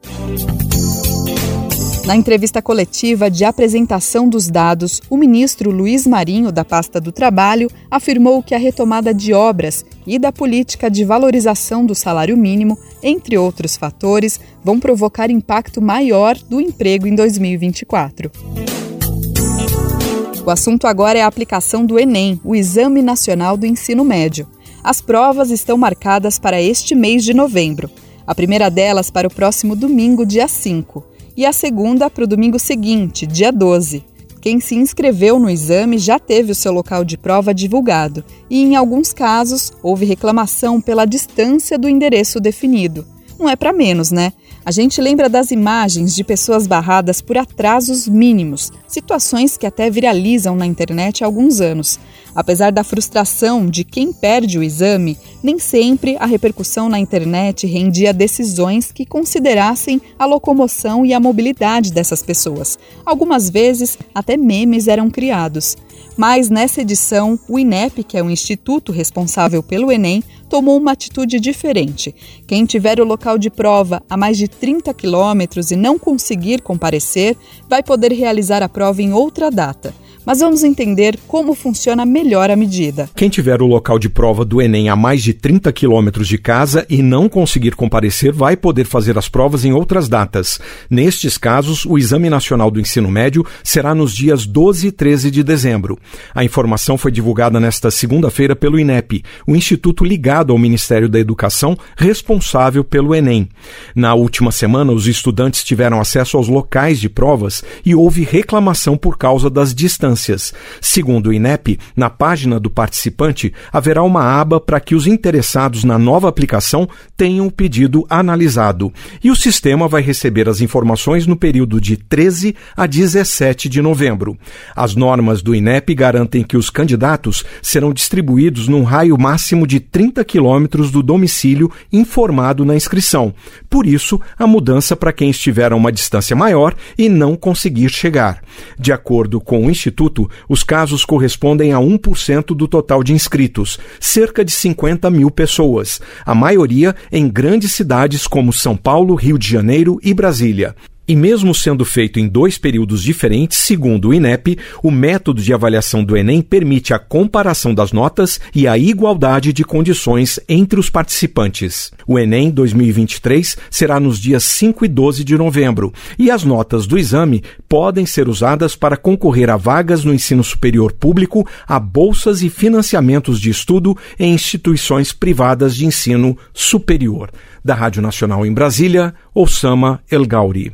B: Na entrevista coletiva de apresentação dos dados, o ministro Luiz Marinho, da pasta do Trabalho, afirmou que a retomada de obras e da política de valorização do salário mínimo, entre outros fatores, vão provocar impacto maior do emprego em 2024. O assunto agora é a aplicação do Enem, o Exame Nacional do Ensino Médio. As provas estão marcadas para este mês de novembro. A primeira delas para o próximo domingo, dia 5, e a segunda para o domingo seguinte, dia 12. Quem se inscreveu no exame já teve o seu local de prova divulgado e, em alguns casos, houve reclamação pela distância do endereço definido. Não é para menos, né? A gente lembra das imagens de pessoas barradas por atrasos mínimos, situações que até viralizam na internet há alguns anos. Apesar da frustração de quem perde o exame, nem sempre a repercussão na internet rendia decisões que considerassem a locomoção e a mobilidade dessas pessoas. Algumas vezes, até memes eram criados. Mas nessa edição, o INEP, que é o instituto responsável pelo Enem, tomou uma atitude diferente. Quem tiver o local de prova a mais de 30 quilômetros e não conseguir comparecer, vai poder realizar a prova em outra data mas vamos entender como funciona melhor a medida.
M: Quem tiver o local de prova do Enem a mais de 30 quilômetros de casa e não conseguir comparecer vai poder fazer as provas em outras datas. Nestes casos, o Exame Nacional do Ensino Médio será nos dias 12 e 13 de dezembro. A informação foi divulgada nesta segunda-feira pelo INEP, o instituto ligado ao Ministério da Educação responsável pelo Enem. Na última semana, os estudantes tiveram acesso aos locais de provas e houve reclamação por causa das distâncias instâncias. Segundo o INEP, na página do participante haverá uma aba para que os interessados na nova aplicação tenham o pedido analisado. E o sistema vai receber as informações no período de 13 a 17 de novembro. As normas do INEP garantem que os candidatos serão distribuídos num raio máximo de 30 quilômetros do domicílio informado na inscrição. Por isso, a mudança para quem estiver a uma distância maior e não conseguir chegar. De acordo com o Instituto Instituto, os casos correspondem a 1% do total de inscritos, cerca de 50 mil pessoas, a maioria em grandes cidades como São Paulo, Rio de Janeiro e Brasília. E mesmo sendo feito em dois períodos diferentes, segundo o INEP, o método de avaliação do Enem permite a comparação das notas e a igualdade de condições entre os participantes. O Enem 2023 será nos dias 5 e 12 de novembro, e as notas do exame podem ser usadas para concorrer a vagas no ensino superior público, a bolsas e financiamentos de estudo em instituições privadas de ensino superior. Da Rádio Nacional em Brasília, Osama El Gauri.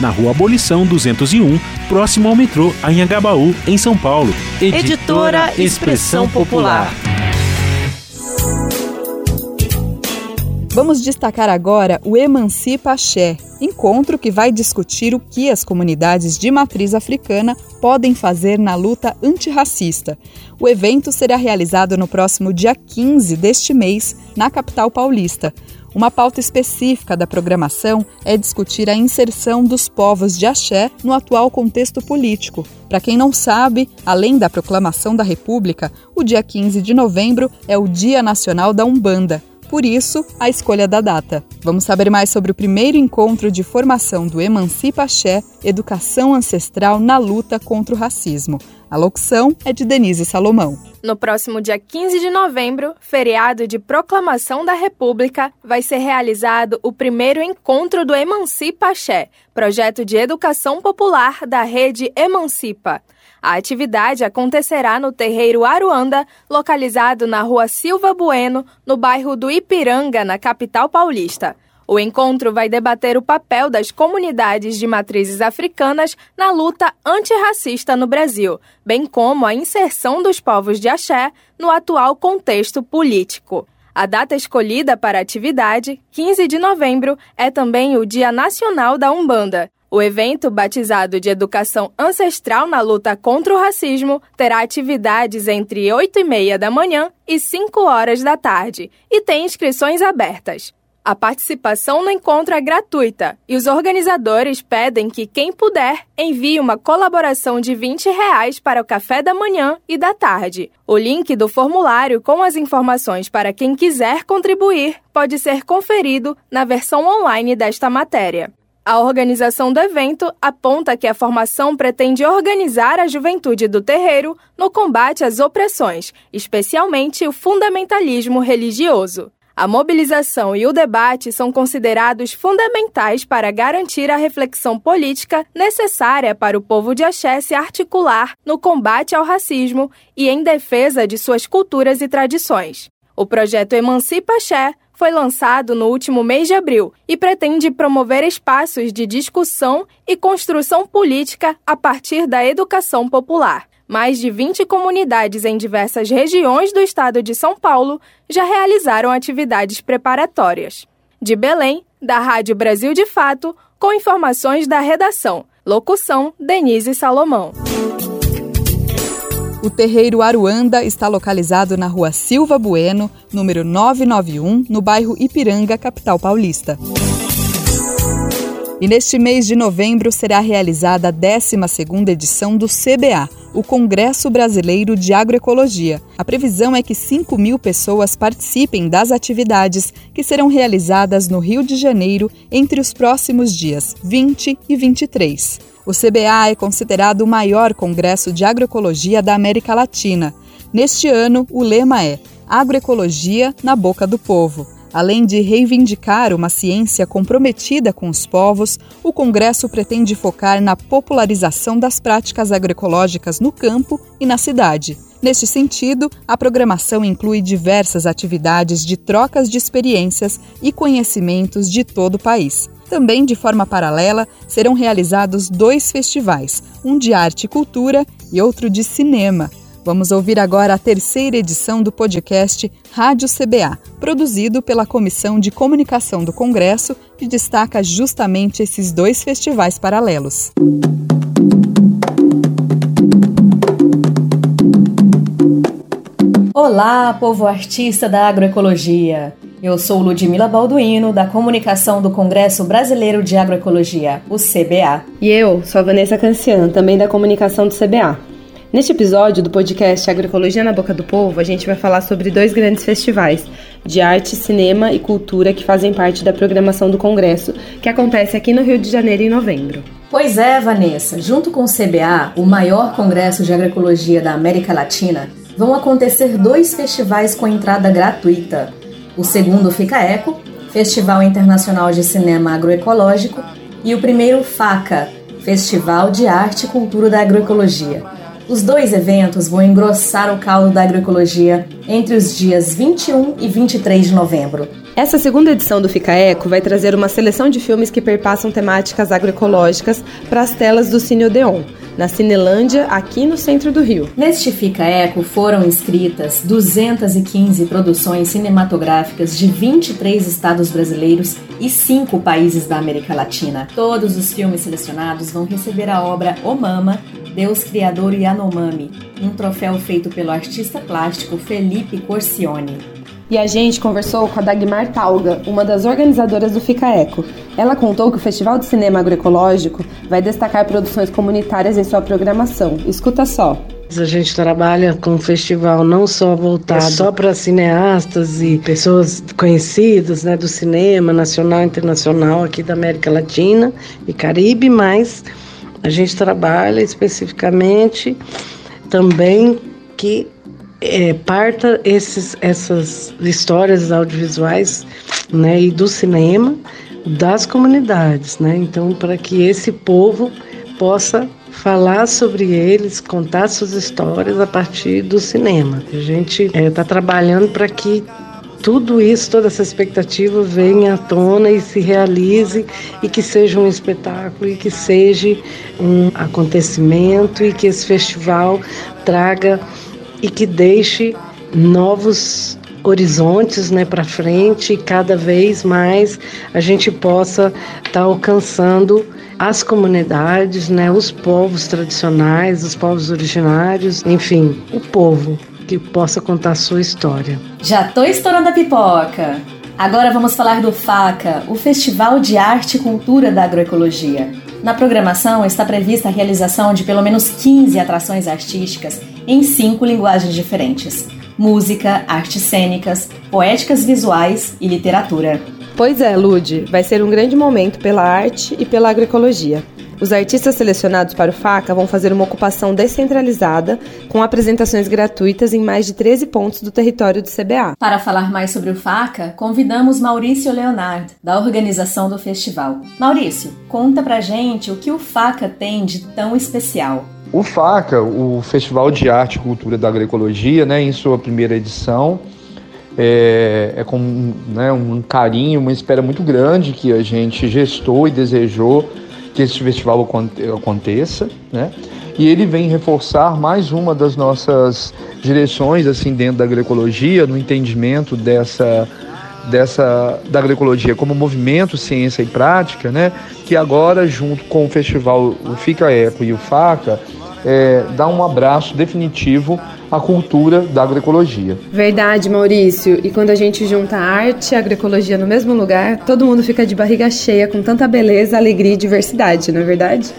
N: na Rua Abolição 201, próximo ao metrô Anhangabaú, em São Paulo.
A: Editora Expressão Popular.
B: Vamos destacar agora o Emancipa Axé, encontro que vai discutir o que as comunidades de matriz africana podem fazer na luta antirracista. O evento será realizado no próximo dia 15 deste mês, na capital paulista. Uma pauta específica da programação é discutir a inserção dos povos de axé no atual contexto político. Para quem não sabe, além da proclamação da República, o dia 15 de novembro é o Dia Nacional da Umbanda. Por isso, a escolha da data. Vamos saber mais sobre o primeiro encontro de formação do Emancipa Axé, Educação Ancestral na Luta contra o Racismo. A locução é de Denise Salomão.
C: No próximo dia 15 de novembro, feriado de proclamação da República, vai ser realizado o primeiro encontro do Emancipa Axé, projeto de educação popular da rede Emancipa. A atividade acontecerá no terreiro Aruanda, localizado na rua Silva Bueno, no bairro do Ipiranga, na capital paulista. O encontro vai debater o papel das comunidades de matrizes africanas na luta antirracista no Brasil, bem como a inserção dos povos de axé no atual contexto político. A data escolhida para a atividade, 15 de novembro, é também o Dia Nacional da Umbanda. O evento, batizado de Educação Ancestral na Luta contra o Racismo, terá atividades entre 8 e meia da manhã e 5 horas da tarde e tem inscrições abertas. A participação no encontro é gratuita e os organizadores pedem que quem puder envie uma colaboração de 20 reais para o café da manhã e da tarde. O link do formulário com as informações para quem quiser contribuir pode ser conferido na versão online desta matéria. A organização do evento aponta que a formação pretende organizar a juventude do terreiro no combate às opressões, especialmente o fundamentalismo religioso. A mobilização e o debate são considerados fundamentais para garantir a reflexão política necessária para o povo de Axé se articular no combate ao racismo e em defesa de suas culturas e tradições. O projeto Emancipa Axé foi lançado no último mês de abril e pretende promover espaços de discussão e construção política a partir da educação popular. Mais de 20 comunidades em diversas regiões do estado de São Paulo já realizaram atividades preparatórias. De Belém, da Rádio Brasil de Fato, com informações da redação. Locução: Denise Salomão.
B: O terreiro Aruanda está localizado na rua Silva Bueno, número 991, no bairro Ipiranga, capital paulista. E neste mês de novembro será realizada a 12ª edição do CBA, o Congresso Brasileiro de Agroecologia. A previsão é que 5 mil pessoas participem das atividades que serão realizadas no Rio de Janeiro entre os próximos dias 20 e 23. O CBA é considerado o maior congresso de agroecologia da América Latina. Neste ano, o lema é Agroecologia na Boca do Povo. Além de reivindicar uma ciência comprometida com os povos, o Congresso pretende focar na popularização das práticas agroecológicas no campo e na cidade. Neste sentido, a programação inclui diversas atividades de trocas de experiências e conhecimentos de todo o país. Também, de forma paralela, serão realizados dois festivais, um de arte e cultura e outro de cinema. Vamos ouvir agora a terceira edição do podcast Rádio CBA, produzido pela Comissão de Comunicação do Congresso, que destaca justamente esses dois festivais paralelos.
O: Olá, povo artista da agroecologia! Eu sou Ludmila Balduino, da Comunicação do Congresso Brasileiro de Agroecologia, o CBA.
P: E eu sou a Vanessa Cancian, também da Comunicação do CBA. Neste episódio do podcast Agroecologia na Boca do Povo, a gente vai falar sobre dois grandes festivais de arte, cinema e cultura que fazem parte da programação do Congresso, que acontece aqui no Rio de Janeiro em novembro.
O: Pois é, Vanessa. Junto com o CBA, o maior congresso de agroecologia da América Latina, vão acontecer dois festivais com entrada gratuita. O segundo fica Eco, Festival Internacional de Cinema Agroecológico, e o primeiro FACA, Festival de Arte e Cultura da Agroecologia. Os dois eventos vão engrossar o caldo da agroecologia entre os dias 21 e 23 de novembro.
P: Essa segunda edição do Fica Eco vai trazer uma seleção de filmes que perpassam temáticas agroecológicas para as telas do Cine Odeon, na Cinelândia, aqui no centro do Rio.
O: Neste Fica Eco foram inscritas 215 produções cinematográficas de 23 estados brasileiros e 5 países da América Latina. Todos os filmes selecionados vão receber a obra O Mama, Deus Criador Yanomami, um troféu feito pelo artista plástico Felipe Corcione.
P: E a gente conversou com a Dagmar Talga, uma das organizadoras do Fica Eco. Ela contou que o Festival de Cinema Agroecológico vai destacar produções comunitárias em sua programação. Escuta só.
Q: A gente trabalha com um festival não só voltado é só para cineastas e pessoas conhecidas né, do cinema nacional e internacional aqui da América Latina e Caribe, mas a gente trabalha especificamente também que é, parta esses, essas histórias audiovisuais né, e do cinema das comunidades. Né? Então, para que esse povo possa falar sobre eles, contar suas histórias a partir do cinema. A gente está é, tá trabalhando para que tudo isso, toda essa expectativa venha à tona e se realize e que seja um espetáculo e que seja um acontecimento e que esse festival traga e que deixe novos horizontes né, para frente e cada vez mais a gente possa estar tá alcançando as comunidades, né, os povos tradicionais, os povos originários, enfim, o povo que possa contar a sua história.
O: Já tô estourando a pipoca. Agora vamos falar do FACA, o Festival de Arte e Cultura da Agroecologia. Na programação está prevista a realização de pelo menos 15 atrações artísticas em cinco linguagens diferentes: música, artes cênicas, poéticas visuais e literatura.
D: Pois é, Lude, vai ser um grande momento pela arte e pela agroecologia. Os artistas selecionados para o FACA vão fazer uma ocupação descentralizada, com apresentações gratuitas em mais de 13 pontos do território do CBA.
O: Para falar mais sobre o FACA, convidamos Maurício Leonard, da organização do festival. Maurício, conta pra gente o que o FACA tem de tão especial.
R: O FACA, o Festival de Arte e Cultura da Agroecologia, né, em sua primeira edição, é, é com né, um carinho, uma espera muito grande que a gente gestou e desejou que esse festival aconteça, né? E ele vem reforçar mais uma das nossas direções assim dentro da agroecologia, no entendimento dessa dessa da agroecologia como movimento ciência e prática, né? Que agora junto com o festival Fica Eco e o Faca é, dá um abraço definitivo à cultura da agroecologia.
D: Verdade, Maurício. E quando a gente junta arte e agroecologia no mesmo lugar, todo mundo fica de barriga cheia com tanta beleza, alegria e diversidade, não é verdade?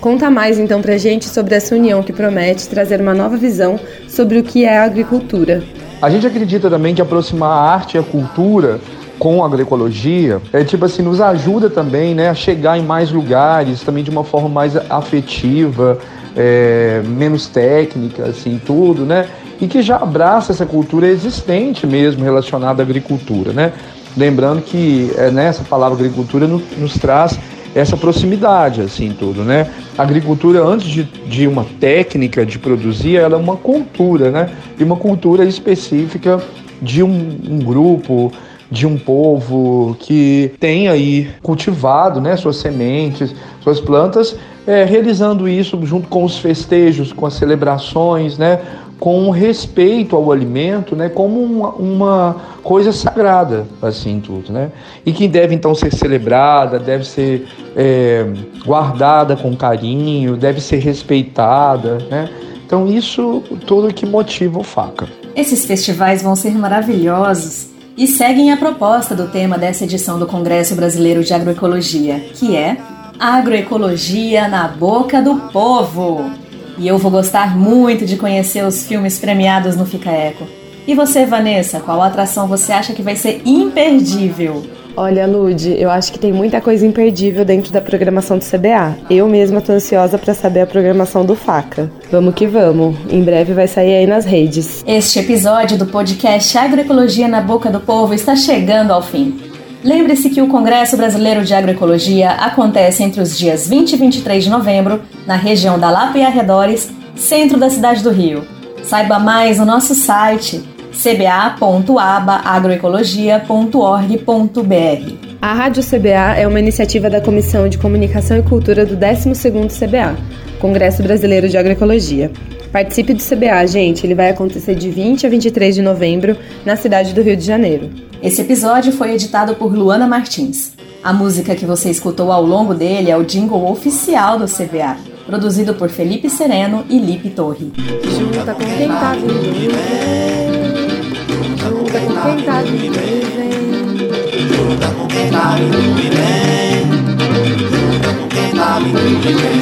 D: Conta mais então pra gente sobre essa união que promete trazer uma nova visão sobre o que é a agricultura.
R: A gente acredita também que aproximar a arte e a cultura com a agroecologia é tipo assim nos ajuda também né a chegar em mais lugares também de uma forma mais afetiva é, menos técnica, assim, tudo, né? E que já abraça essa cultura existente mesmo relacionada à agricultura, né? Lembrando que é, né, essa palavra agricultura no, nos traz essa proximidade, assim, tudo, né? A agricultura, antes de, de uma técnica de produzir, ela é uma cultura, né? E uma cultura específica de um, um grupo, de um povo que tem aí cultivado né, suas sementes, suas plantas, é, realizando isso junto com os festejos, com as celebrações, né, com respeito ao alimento, né, como uma, uma, coisa sagrada, assim tudo, né, e que deve então ser celebrada, deve ser é, guardada com carinho, deve ser respeitada, né. Então isso tudo que motiva o faca.
O: Esses festivais vão ser maravilhosos e seguem a proposta do tema dessa edição do Congresso Brasileiro de Agroecologia, que é Agroecologia na Boca do Povo. E eu vou gostar muito de conhecer os filmes premiados no Fica Eco. E você, Vanessa, qual atração você acha que vai ser imperdível?
D: Olha, Lude, eu acho que tem muita coisa imperdível dentro da programação do CBA. Eu mesma tô ansiosa para saber a programação do Faca. Vamos que vamos. Em breve vai sair aí nas redes.
O: Este episódio do podcast Agroecologia na Boca do Povo está chegando ao fim. Lembre-se que o Congresso Brasileiro de Agroecologia acontece entre os dias 20 e 23 de novembro, na região da Lapa e arredores, centro da cidade do Rio. Saiba mais no nosso site cba.abaagroecologia.org.br.
D: A Rádio CBA é uma iniciativa da Comissão de Comunicação e Cultura do 12º CBA, Congresso Brasileiro de Agroecologia. Participe do CBA, gente, ele vai acontecer de 20 a 23 de novembro na cidade do Rio de Janeiro.
O: Esse episódio foi editado por Luana Martins. A música que você escutou ao longo dele é o jingle oficial do CBA, produzido por Felipe Sereno e Lipe Torre.
D: Junta com quem tá vindo Junta com quem tá com quem tá com quem tá vindo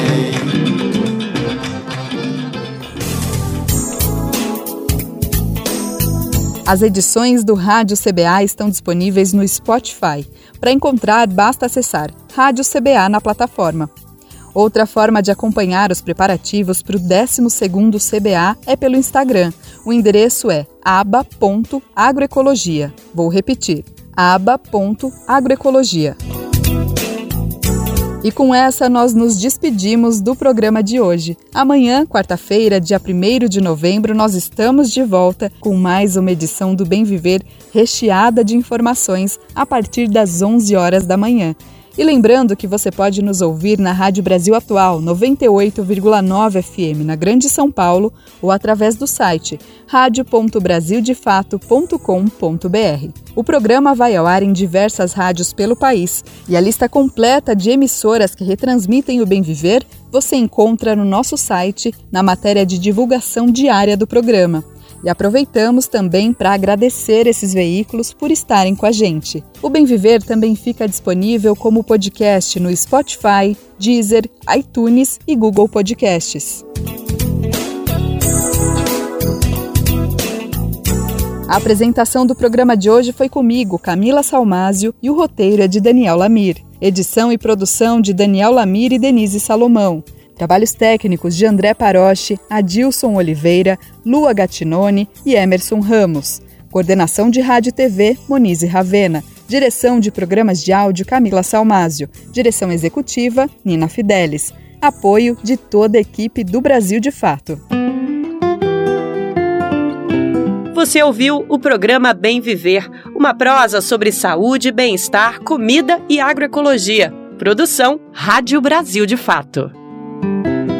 B: As edições do Rádio CBA estão disponíveis no Spotify. Para encontrar, basta acessar Rádio CBA na plataforma. Outra forma de acompanhar os preparativos para o 12º CBA é pelo Instagram. O endereço é aba.agroecologia. Vou repetir, aba.agroecologia. E com essa nós nos despedimos do programa de hoje. Amanhã, quarta-feira, dia 1 de novembro, nós estamos de volta com mais uma edição do Bem Viver recheada de informações a partir das 11 horas da manhã. E lembrando que você pode nos ouvir na Rádio Brasil Atual 98,9 FM na Grande São Paulo ou através do site radio.brasildefato.com.br. O programa vai ao ar em diversas rádios pelo país e a lista completa de emissoras que retransmitem o Bem Viver você encontra no nosso site na matéria de divulgação diária do programa. E aproveitamos também para agradecer esses veículos por estarem com a gente. O Bem Viver também fica disponível como podcast no Spotify, Deezer, iTunes e Google Podcasts. A apresentação do programa de hoje foi comigo, Camila Salmásio, e o roteiro é de Daniel Lamir. Edição e produção de Daniel Lamir e Denise Salomão. Trabalhos técnicos de André Paroche, Adilson Oliveira, Lua Gatinone e Emerson Ramos. Coordenação de Rádio e TV, Monize Ravena. Direção de programas de áudio, Camila Salmásio. Direção executiva, Nina Fidelis. Apoio de toda a equipe do Brasil de Fato.
A: Você ouviu o programa Bem Viver, uma prosa sobre saúde, bem-estar, comida e agroecologia. Produção Rádio Brasil de Fato. Thank you.